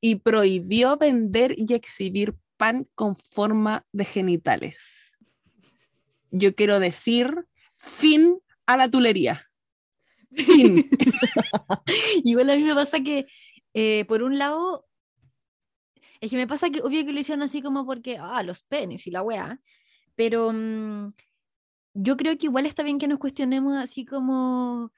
y prohibió vender y exhibir pan con forma de genitales. Yo quiero decir, fin a la tulería. Fin. Igual a mí me pasa que, eh, por un lado, es que me pasa que obvio que lo hicieron así como porque, ah, los penes y la weá, pero mm, yo creo que igual está bien que nos cuestionemos así como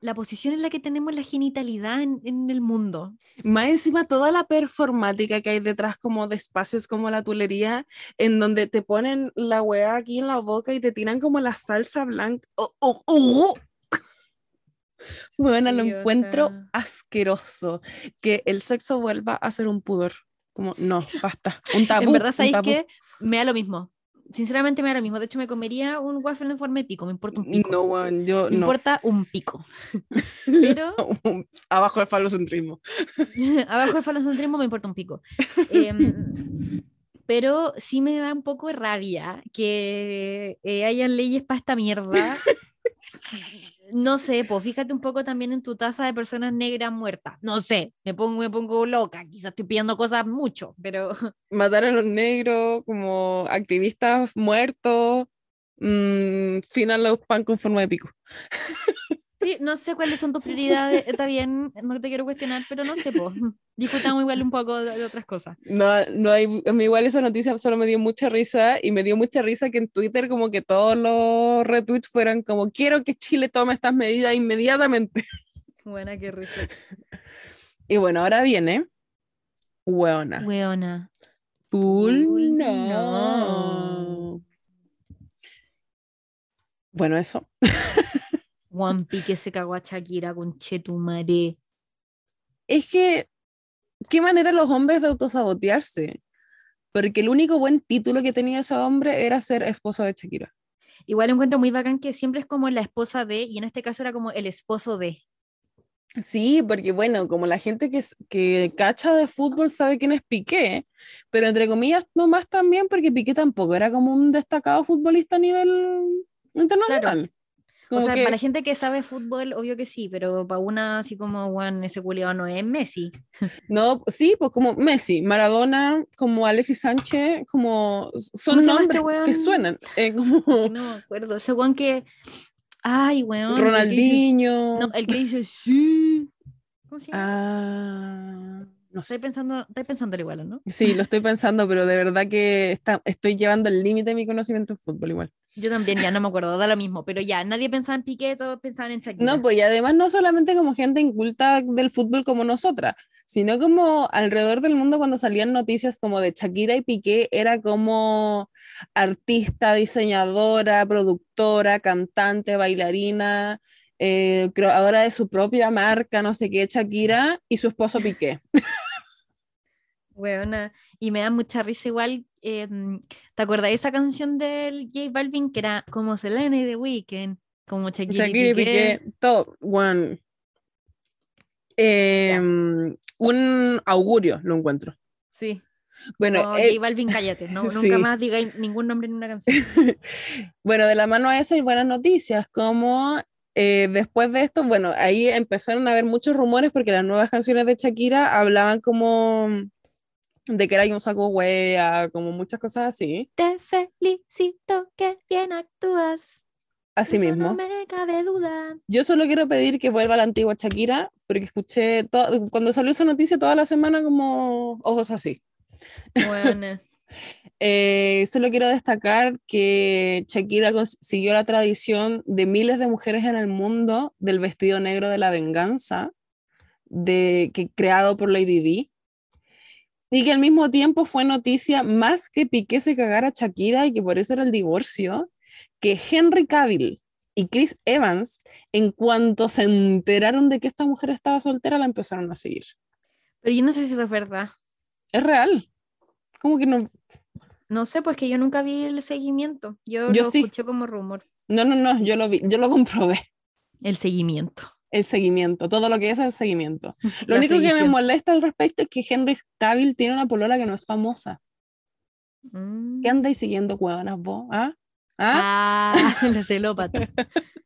la posición en la que tenemos la genitalidad en, en el mundo. Más encima toda la performática que hay detrás como de espacios como la tulería, en donde te ponen la weá aquí en la boca y te tiran como la salsa blanca. ¡Oh, oh, oh! Bueno, lo Sí, o encuentro sea- asqueroso. Que el sexo vuelva a ser un pudor. Como, no, basta. Un tabú. en verdad, ¿sabéis qué? Me da lo mismo. Sinceramente me da lo mismo. De hecho, me comería un waffle en forma de pico. Me importa un pico. No, weón, yo me no. importa un pico. Pero Abajo el falocentrismo. abajo del falocentrismo me importa un pico. Em, pero sí me da un poco de rabia que eh, hayan leyes para esta mierda. No sé, pues fíjate un poco también en tu tasa de personas negras muertas. No sé, me pongo, me pongo loca. Quizás estoy pidiendo cosas mucho, pero Matar a los negros, como activistas muertos. mm, fin a los pan con forma de pico. sí, no sé cuáles son tus prioridades. Está bien, no te quiero cuestionar, pero no sé. Discutamos igual un poco de, de otras cosas. No, no hay, a mí igual esa noticia solo me dio mucha risa y me dio mucha risa que en Twitter como que todos los retweets fueran como quiero que Chile tome estas medidas inmediatamente. Buena, qué risa. Y bueno, ahora viene Weona. Weona. No. no. Bueno, eso. One Pique se cagó a Shakira con Chetumare. Es que, qué manera los hombres de autosabotearse. Porque el único buen título que tenía ese hombre era ser esposo de Shakira. Igual encuentro muy bacán que siempre es como la esposa de, y en este caso era como el esposo de. Sí, porque bueno, como la gente que, es- que cacha de fútbol sabe quién es Piqué, pero entre comillas nomás también porque Piqué tampoco era como un destacado futbolista a nivel internacional. Como sea, que- para la gente que sabe fútbol, obvio que sí, pero para una así como, Juan, ese culiado no es Messi. No, sí, pues como Messi, Maradona, como Alexis Sánchez, como son este nombres que weón? suenan, eh, como que no me acuerdo. Ese Juan que. Ay, weón. el que dice- Ronaldinho. no, el que dice sí. ¿Cómo se llama? Ah, no sé. Estoy pensando, estoy pensando igual, ¿no? Sí, lo estoy pensando, pero de verdad que está, estoy llevando el límite de mi conocimiento en fútbol igual. Yo también ya no me acuerdo, da lo mismo, pero ya, nadie pensaba en Piqué, todos pensaban en Shakira. No, pues y además no solamente como gente inculta del fútbol como nosotras, sino como alrededor del mundo cuando salían noticias como de Shakira y Piqué, era como artista, diseñadora, productora, cantante, bailarina, eh, creadora de su propia marca, no sé qué, Shakira y su esposo Piqué. Weona, y me da mucha risa igual. Eh, ¿Te acuerdas de esa canción del J Balvin que era como Selena y The Weeknd? Como Shakira, Shakira Piqué. Piqué, todo, bueno, em, un augurio lo encuentro. Sí. Bueno, él- J Balvin, cállate. No, Sí. Nunca más digáis ningún nombre en una canción. Bueno, de la mano a eso hay buenas noticias, como eh, después de esto, bueno, ahí empezaron a haber muchos rumores porque las nuevas canciones de Shakira hablaban como de que era un saco wea, como muchas cosas así, Te felicito que bien actúas. así eso mismo. No me cabe duda. Yo solo quiero pedir que vuelva la antigua Shakira, porque escuché, to- cuando salió esa noticia toda la semana como ojos así. Bueno, Eh, solo quiero destacar que Shakira siguió la tradición de miles de mujeres en el mundo del vestido negro de la venganza, de, que, creado por Lady Di, y que al mismo tiempo fue noticia más que Piqué se cagara a Shakira y que por eso era el divorcio, que Henry Cavill y Chris Evans, en cuanto se enteraron de que esta mujer estaba soltera, la empezaron a seguir. pero yo no sé si eso es verdad. Es real. ¿Cómo que no? No sé, pues que yo nunca vi el seguimiento. Yo, Yo lo sí. escuché como rumor. No, no, no, yo lo vi, yo lo comprobé. El seguimiento. El seguimiento, todo lo que es el seguimiento. Lo La único que me molesta al respecto es que Henry Cavill tiene una polola que no es famosa. Mm. ¿Qué andáis siguiendo, huevonas, vos? ¿Ah? ¿Ah? Ah, la celópata.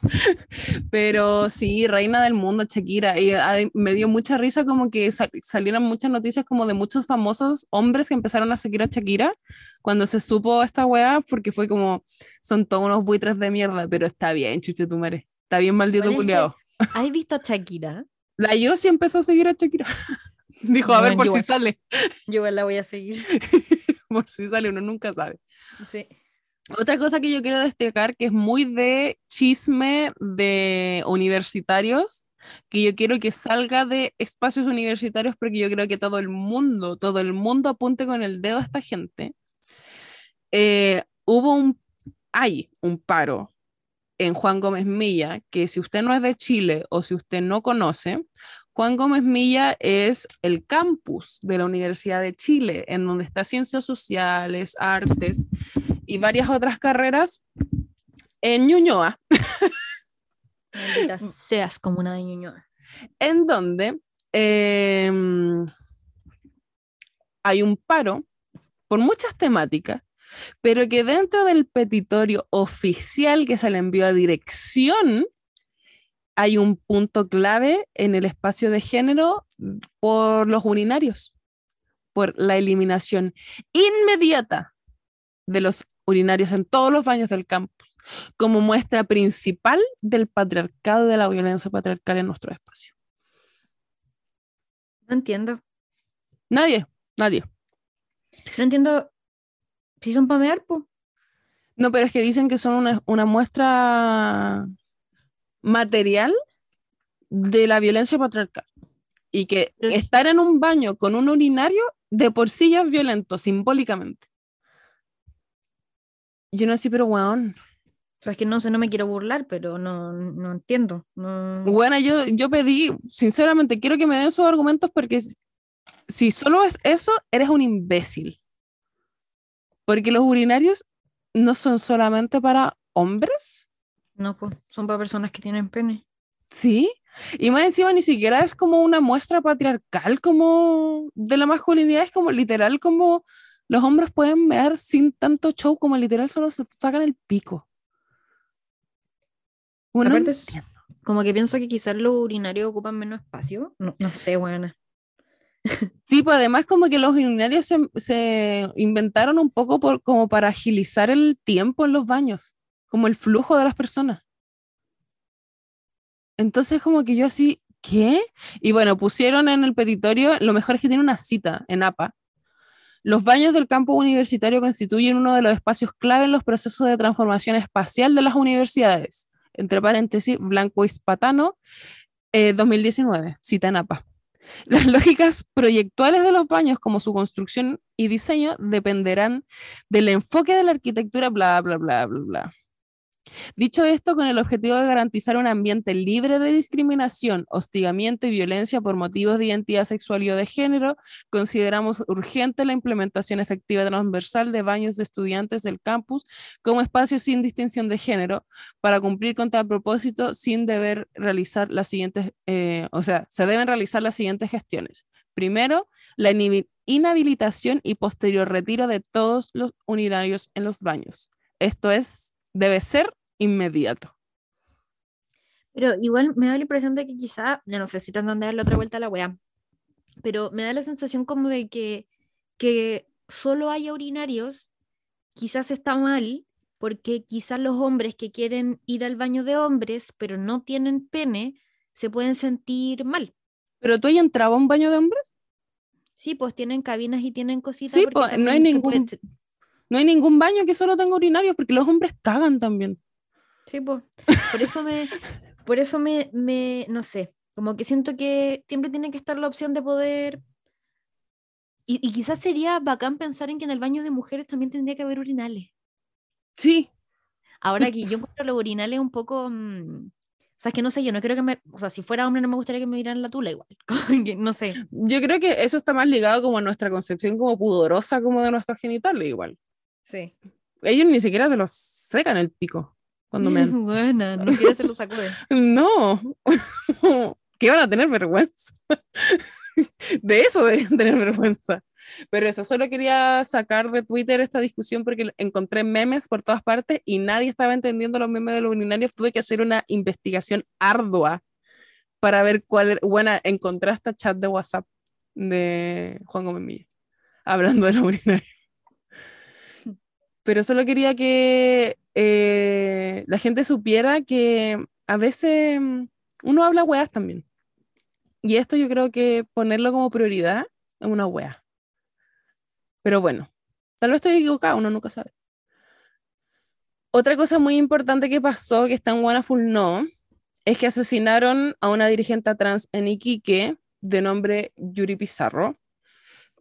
Pero sí, reina del mundo, Shakira. Y me dio mucha risa como que sal- salieron muchas noticias como de muchos famosos hombres que empezaron a seguir a Shakira cuando se supo esta weá, porque fue como, son todos unos buitres de mierda, pero está bien, chuche tu madre. Está bien maldito culiao. ¿Has visto a Shakira? La Yossi empezó a seguir a Shakira. Dijo, a ver por si sale. Yo la voy a seguir. por si sale, uno nunca sabe. Sí. Otra cosa que yo quiero destacar, que es muy de chisme de universitarios, que yo quiero que salga de espacios universitarios porque yo creo que todo el mundo, todo el mundo apunte con el dedo a esta gente. Eh, hubo un, hay un paro en Juan Gómez Milla, que si usted no es de Chile o si usted no conoce, Juan Gómez Milla es el campus de la Universidad de Chile, en donde está ciencias sociales, artes y varias otras carreras en Ñuñoa. Maldita seas como una de Ñuñoa. en donde em, hay un paro por muchas temáticas, pero que dentro del petitorio oficial que se le envió a dirección, hay un punto clave en el espacio de género por los urinarios, por la eliminación inmediata de los urinarios en todos los baños del campus, como muestra principal del patriarcado de la violencia patriarcal en nuestro espacio. No entiendo. Nadie, nadie. No entiendo si son para mear, po. No, pero es que dicen que son una, una muestra material de la violencia patriarcal. Y que Pero estar en un baño con un urinario de por sí ya es violento, simbólicamente. Yo no sé, pero weón. O sea, es que no sé, no me quiero burlar, pero no, no entiendo. No... Bueno, yo, yo pedí, sinceramente, quiero que me den sus argumentos porque si solo es eso, eres un imbécil. Porque los urinarios no son solamente para hombres, No, pues, son para personas que tienen pene. ¿sí? Y más encima ni siquiera es como una muestra patriarcal como de la masculinidad, es como literal como los hombres pueden ver sin tanto show como literal solo se sacan el pico. Bueno, Aparte Como que pienso que quizás los urinarios ocupan menos espacio. No, no sé, buena. Sí, pues además como que los urinarios se, se inventaron un poco por, como para agilizar el tiempo en los baños, como el flujo de las personas. Entonces como que yo así, ¿qué? Y bueno, pusieron en el petitorio, lo mejor es que tiene una cita en APA. Los baños del campo universitario constituyen uno de los espacios clave en los procesos de transformación espacial de las universidades. Entre paréntesis, Blanco Hispatano, eh, 2019, cita en APA. Las lógicas proyectuales de los baños, como su construcción y diseño, dependerán del enfoque de la arquitectura, bla, bla, bla, bla, bla. Dicho esto, con el objetivo de garantizar un ambiente libre de discriminación, hostigamiento y violencia por motivos de identidad sexual y o de género, consideramos urgente la implementación efectiva transversal de baños de estudiantes del campus como espacios sin distinción de género, para cumplir con tal propósito sin deber realizar las siguientes, eh, o sea, se deben realizar las siguientes gestiones. Primero, la inhabilitación y posterior retiro de todos los urinarios en los baños. Esto es, debe ser inmediato. Pero igual me da la impresión de que quizá, ya no sé si tratan de darle otra vuelta a la wea, pero me da la sensación como de que, que solo haya urinarios, quizás está mal, porque quizás los hombres que quieren ir al baño de hombres, pero no tienen pene, se pueden sentir mal. ¿Pero tú ahí entraba a un baño de hombres? Sí, pues tienen cabinas y tienen cositas. Sí, pues, no hay puede- ningún- No hay ningún baño que solo tenga urinarios porque los hombres cagan también. Sí, pues. Por eso me, por eso me, me, no sé, como que siento que siempre tiene que estar la opción de poder. Y, y quizás sería bacán pensar en que en el baño de mujeres también tendría que haber urinales. Sí, Ahora que yo encuentro los urinales un poco. mm, o sea, es que no sé, yo no creo que me. O sea, si fuera hombre, no me gustaría que me miraran la tula igual. no sé. yo creo que eso está más ligado como a nuestra concepción como pudorosa como de nuestros genitales igual. Sí. Ellos ni siquiera se los secan el pico cuando me Buena, no quiere se lo sacuden. No, que van a tener vergüenza. De eso deberían tener vergüenza. Pero eso, solo quería sacar de Twitter esta discusión porque encontré memes por todas partes y nadie estaba entendiendo los memes de los urinarios. Tuve que hacer una investigación ardua para ver cuál era. Bueno, encontré hasta chat de WhatsApp de Juan Gómez Milla hablando de los urinarios. Pero solo quería que eh, la gente supiera que a veces mm, uno habla weas también. Y esto yo creo que ponerlo como prioridad es una wea. Pero bueno, tal vez estoy equivocada, uno nunca sabe. Otra cosa muy importante que pasó, que está en Wonderful No, es que asesinaron a una dirigente trans en Iquique de nombre Yuri Pizarro.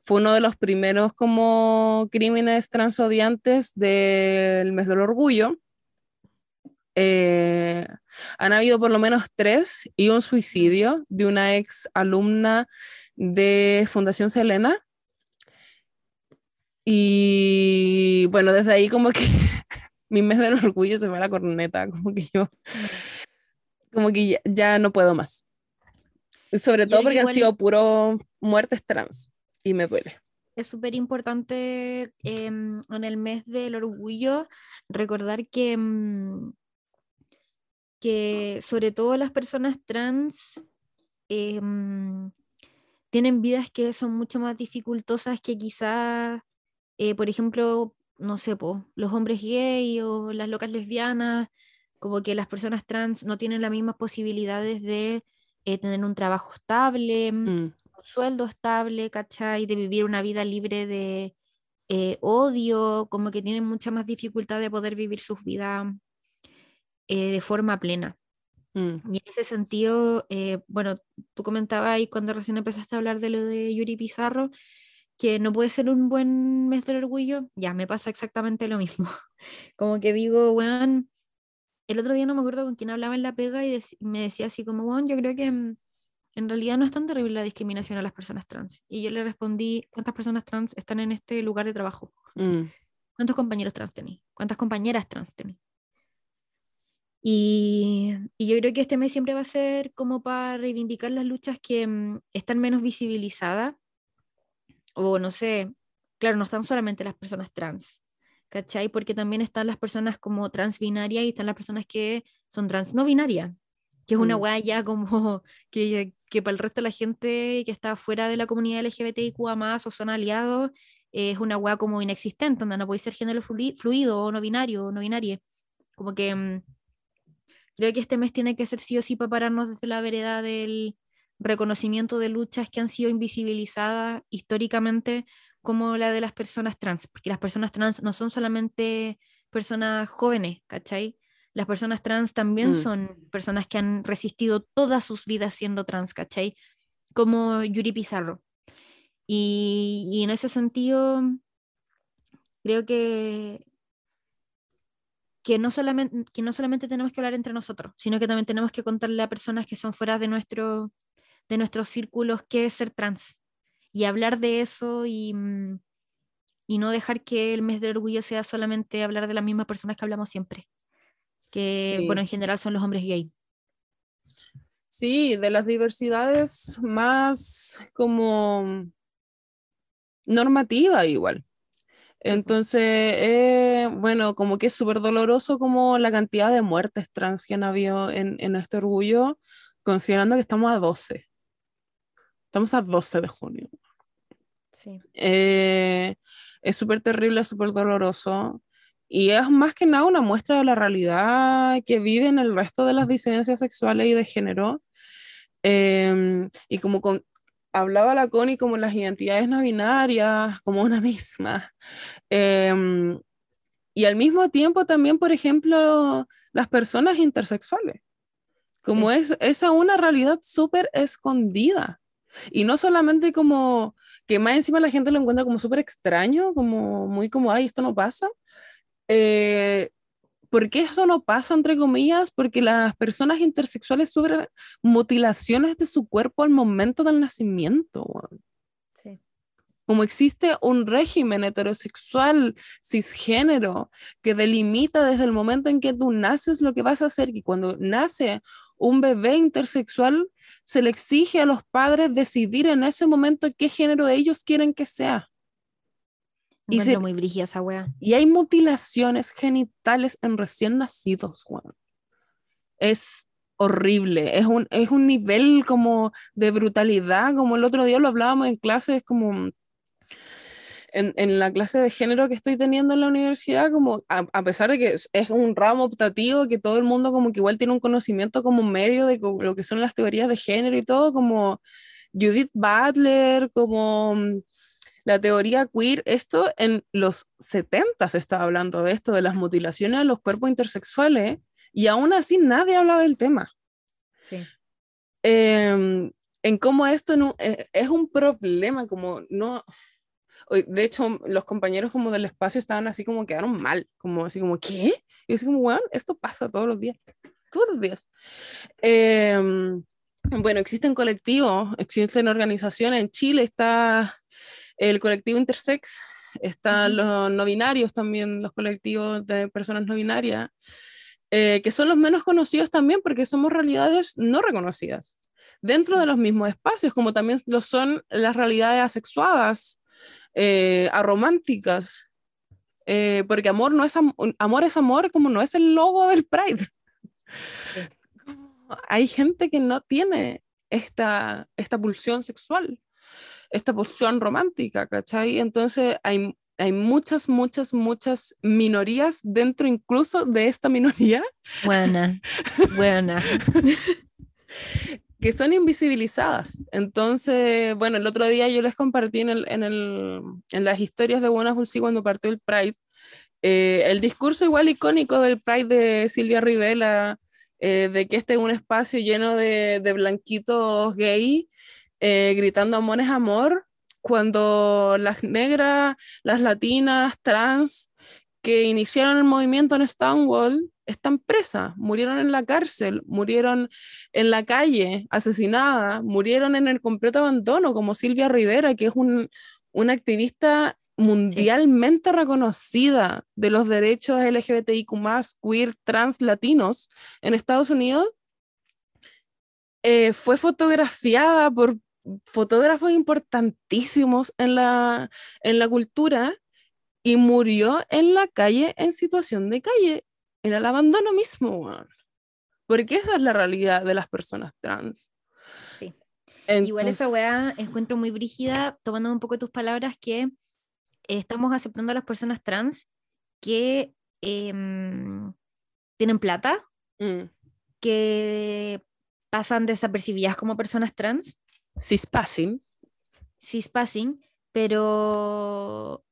Fue uno de los primeros como crímenes transodiantes del mes del orgullo. Eh, han habido por lo menos tres y un suicidio de una ex alumna de Fundación Selena. Y bueno, desde ahí como que mi mes del orgullo se va a la corneta, como que yo, como que ya, no puedo más. Sobre todo porque han sido puro muertes trans y me duele. Es súper importante em, en el mes del orgullo recordar que, em, que sobre todo las personas trans em, tienen vidas que son mucho más dificultosas que quizás, eh, por ejemplo, no sé, los hombres gay o las locas lesbianas, como que las personas trans no tienen las mismas posibilidades de eh, tener un trabajo estable, mm, mm. Un sueldo estable, ¿cachai? De vivir una vida libre de eh, odio, como que tienen mucha más dificultad de poder vivir sus vidas de forma plena. Mm. Y en ese sentido, eh, bueno, tú comentabas ahí cuando recién empezaste a hablar de lo de Yuri Pizarro, que no puede ser un buen mes del orgullo, ya me pasa exactamente lo mismo. como que digo, weón, el otro día no me acuerdo con quién hablaba en la pega y me decía así como, weón, yo creo que mm, en realidad no es tan terrible la discriminación a las personas trans. Y yo le respondí, ¿cuántas personas trans están en este lugar de trabajo? Mm. ¿Cuántos compañeros trans tenéis? ¿Cuántas compañeras trans tenéis? Y, yo creo que este mes siempre va a ser como para reivindicar las luchas que mm, están menos visibilizadas. O no sé, claro, no están solamente las personas trans, ¿cachai? Porque también están las personas como trans binarias y están las personas que son trans no binarias, que es una mm. weá ya como que, que para el resto de la gente que está fuera de la comunidad LGBTIQ más o son aliados, es una weá como inexistente, donde no puede ser género fluido o no binario o no binario. Como que mm, Creo que este mes tiene que ser sí o sí para pararnos desde la vereda del reconocimiento de luchas que han sido invisibilizadas históricamente como la de las personas trans, porque las personas trans no son solamente personas jóvenes, ¿cachai? Las personas trans también mm. son personas que han resistido todas sus vidas siendo trans, ¿cachai? Como Yuri Pizarro. Y, y en ese sentido, creo que que no, solamente, que no solamente tenemos que hablar entre nosotros, sino que también tenemos que contarle a personas que son fuera de, nuestro, de nuestros círculos qué es ser trans y hablar de eso y, mm, y no dejar que el mes del orgullo sea solamente hablar de las mismas personas que hablamos siempre, que bueno, en general son los hombres gay. Sí, de las diversidades más como normativa igual. Entonces, eh, bueno, como que es súper doloroso como la cantidad de muertes trans que han habido en, en este orgullo, considerando que estamos a 12. Estamos a 12 de junio. Sí. Eh, es súper terrible, súper doloroso. Y es más que nada una muestra de la realidad que viven el resto de las disidencias sexuales y de género. Em, y como con, hablaba la Connie como las identidades no binarias, como una misma. Em, y al mismo tiempo también, por ejemplo, las personas intersexuales, como es esa una realidad súper escondida. Y no solamente como que más encima la gente lo encuentra como súper extraño, como muy como, ay, esto no pasa, eh, ¿Por qué eso no pasa, entre comillas? Porque las personas intersexuales sufren mutilaciones de su cuerpo al momento del nacimiento. Sí. Como existe un régimen heterosexual cisgénero que delimita desde el momento en que tú naces lo que vas a hacer, y cuando nace un bebé intersexual, se le exige a los padres decidir en ese momento qué género ellos quieren que sea. Y, se, muy esa y hay mutilaciones genitales en recién nacidos, Juan. Es horrible, es un, es un nivel como de brutalidad, como el otro día lo hablábamos en clase, es como en, en, la clase de género que estoy teniendo en la universidad, como a, a, pesar de que es, es, un ramo optativo, que todo el mundo como que igual tiene un conocimiento como medio de lo que son las teorías de género y todo, como Judith Butler, como la teoría queer, esto en los 70 se estaba hablando de esto, de las mutilaciones a los cuerpos intersexuales, y aún así nadie habla del tema. Sí. Em, en cómo esto no, eh, es un problema, como no... De hecho, los compañeros como del espacio estaban así como quedaron mal, como así como, ¿qué? Y yo así como, bueno, esto pasa todos los días, todos los días. Em, bueno, existen colectivos, existen organizaciones. En Chile está el colectivo Intersex, están los no binarios también, los colectivos de personas no binarias, eh, que son los menos conocidos también porque somos realidades no reconocidas dentro de los mismos espacios, como también lo son las realidades asexuadas, eh, arománticas, eh, porque amor no es am- amor es amor como no es el logo del Pride. Sí. Hay gente que no tiene esta, esta pulsión sexual, esta pulsión romántica, ¿cachai? Entonces hay, hay muchas, muchas, muchas minorías dentro incluso de esta minoría Buena, buena. que son invisibilizadas. Entonces, bueno, el otro día yo les compartí en, el, en, el, en las historias de Buenas Bulsi cuando partió el Pride, eh, el discurso igual icónico del Pride de Silvia Rivela, eh, de que este es un espacio lleno de, de blanquitos gay, eh, gritando amor es amor, cuando las negras, las latinas, trans, que iniciaron el movimiento en Stonewall, están presas, murieron en la cárcel, murieron en la calle, asesinadas, murieron en el completo abandono, como Silvia Rivera, que es un, una activista mundialmente reconocida de los derechos LGBTIQ, queer, trans, latinos en Estados Unidos, eh, fue fotografiada por fotógrafos importantísimos en la, en la cultura y murió en la calle en situación de calle, en el abandono mismo. Porque esa es la realidad de las personas trans. Sí. Igual Entonces, esa weá encuentro muy brígida, tomando un poco tus palabras, que eh, estamos aceptando a las personas trans que em, tienen plata, mm, que pasan desapercibidas como personas trans, cispassing, cispassing, pero,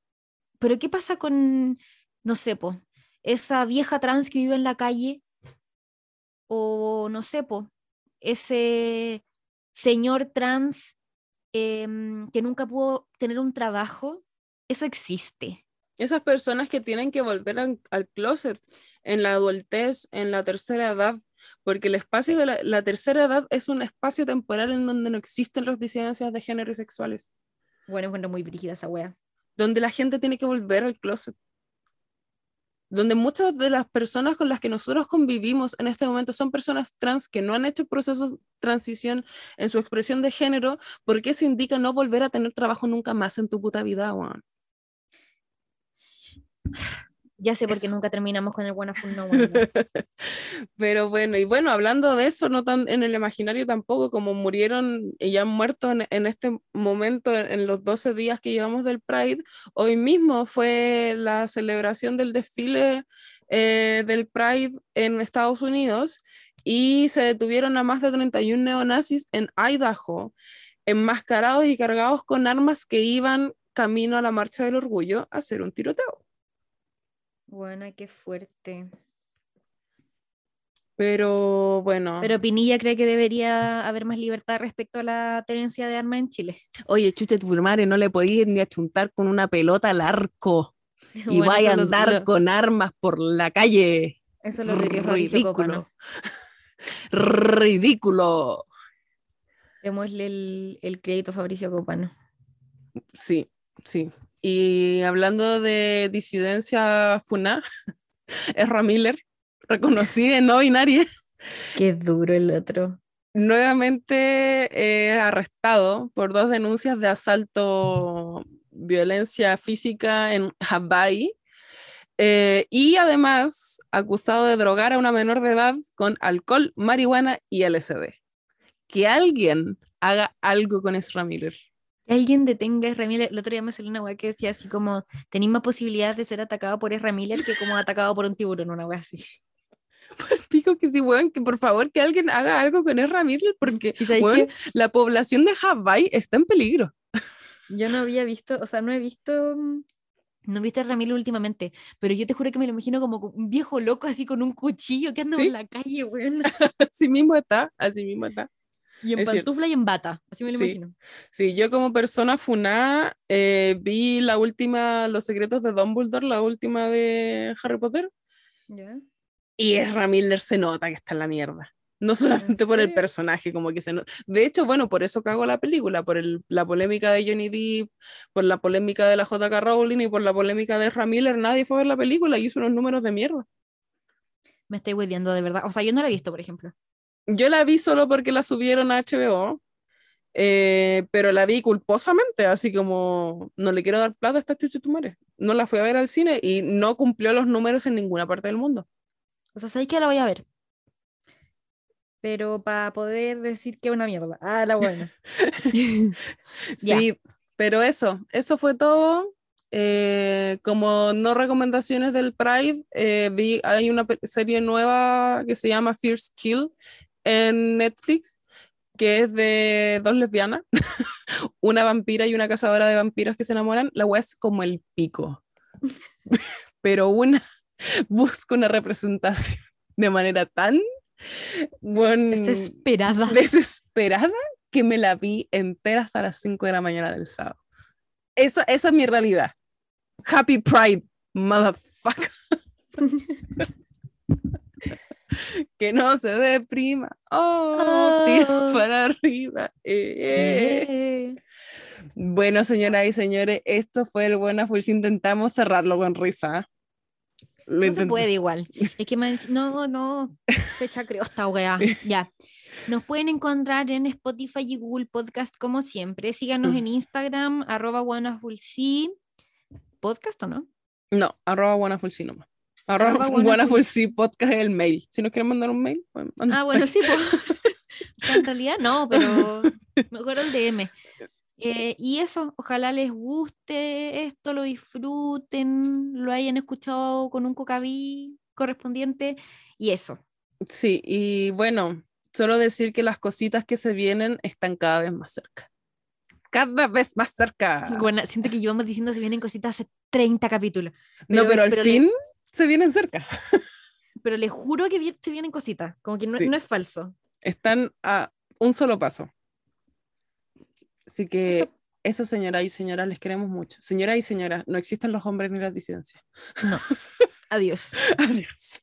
pero ¿qué pasa con, no sé, po, esa vieja trans que vive en la calle? O no sé, po, ese señor trans em, que nunca pudo tener un trabajo, eso existe. esas personas que tienen que volver al, al closet en la adultez, en la tercera edad, porque el espacio de la, la tercera edad es un espacio temporal en donde no existen las disidencias de género y sexuales, Bueno, encuentro muy brígida esa wea. donde la gente tiene que volver al closet, donde muchas de las personas con las que nosotros convivimos en este momento son personas trans que no han hecho procesos de transición en su expresión de género, porque eso indica no volver a tener trabajo nunca más en tu puta vida, weón. Ya sé por qué nunca terminamos con el buena no One, ¿no? Pero bueno, y bueno, hablando de eso, no tan en el imaginario tampoco, como murieron y ya han muerto en, en este momento, en, en los 12 días que llevamos del Pride, hoy mismo fue la celebración del desfile eh, del Pride en Estados Unidos y se detuvieron a más de 31 neonazis en Idaho, enmascarados y cargados con armas que iban camino a la Marcha del Orgullo a hacer un tiroteo. Buena, qué fuerte. Pero bueno. Pero Pinilla cree que debería haber más libertad respecto a la tenencia de armas en Chile. Oye, chuche tu madre, no le podías ni achuntar con una pelota al arco y Bueno, vaya a andar lo- con armas por la calle. Eso lo diría Fabricio Ridículo. Copano. Ridículo. Démosle el, el crédito a Fabricio Copano. Sí, sí. Y hablando de disidencia FUNA, Ezra Miller, reconocida no binaria, Qué duro el otro. nuevamente eh, arrestado por dos denuncias de asalto, violencia física en Hawaii. eh, y además acusado de drogar a una menor de edad con alcohol, marihuana y LSD. Que alguien haga algo con Ezra Miller. Que alguien detenga a Ezra Miller. El otro día me salió una weá que decía así como, tenéis más posibilidades de ser atacado por Ezra Miller que como atacado por un tiburón, una weá así. Pico que sí, weón, que por favor que alguien haga algo con Ezra Miller porque ¿Y sabéis weón, la población de Hawái está en peligro. Yo no había visto, o sea, no he visto, no he visto a Ramiro últimamente, pero yo te juro que me lo imagino como un viejo loco así con un cuchillo que anda Sí. en la calle, weón. Así mismo está, así mismo está. Y en Es cierto. pantufla y en bata, así me lo Sí. imagino. Sí, yo como persona funada eh, vi la última, Los secretos de Dumbledore, la última de Harry Potter, ¿Ya? y Ezra Miller se nota que está en la mierda. No solamente por el personaje, como que se nota. De hecho, bueno, por eso cago la película, por el- la polémica de Johnny Depp, por la polémica de la J.K. Rowling y por la polémica de Ezra Miller, nadie fue a ver la película y hizo unos números de mierda. Me estoy hueviando de verdad. O sea, yo no la he visto, por ejemplo. Yo la vi solo porque la subieron a HBO, eh, pero la vi culposamente, así como no le quiero dar plata a esta chucha tu madre. No la fui a ver al cine y no cumplió los números en ninguna parte del mundo. O sea, sabéis que la voy a ver. Pero para poder decir que es una mierda. Ah, la buena. Sí, pero eso, eso fue todo. Eh, como no recomendaciones del Pride, eh, vi, hay una serie nueva que se llama Fierce Kill en Netflix, que es de dos lesbianas, una vampira y una cazadora de vampiros que se enamoran. La wea es como el pico, pero una busca una representación de manera tan bueno, Desesperada. desesperada que me la vi entera hasta las 5 de la mañana del sábado. Esa, esa es mi realidad. Happy Pride, motherfucker. que no se deprima. Oh, tira Oh. para arriba. Eh. Bueno, señoras y señores, esto fue el Buena Full. Intentamos cerrarlo con risa. Lo No se puede igual. Es que me- no, no, se echa creo esta weá. Ya. Nos pueden encontrar en Spotify y Google Podcast como siempre. Síganos Mm. en Instagram, arroba buenafulsi. ¿Podcast o no? No, arroba nomás. Arroba Arroba Buena Buena Full sí podcast el mail. Si nos quieren mandar un mail, pues. Ah, bueno, sí. pues. En realidad no, pero mejor el DM. Eh, y eso, ojalá les guste esto, lo disfruten, lo hayan escuchado con un cocaví correspondiente y eso. Sí, y bueno, solo decir que las cositas que se vienen están cada vez más cerca. Cada vez más cerca. Bueno, siento que llevamos diciendo se vienen cositas hace 30 capítulos. no, pero pero es- al pero fin se vienen cerca. Pero les juro que se vienen cositas, como que no, Sí. no es falso. Están a un solo paso. Así que Eso- eso, señora y señora, les queremos mucho. Señora y señora, no existen los hombres ni las disidencias. No. Adiós. Adiós.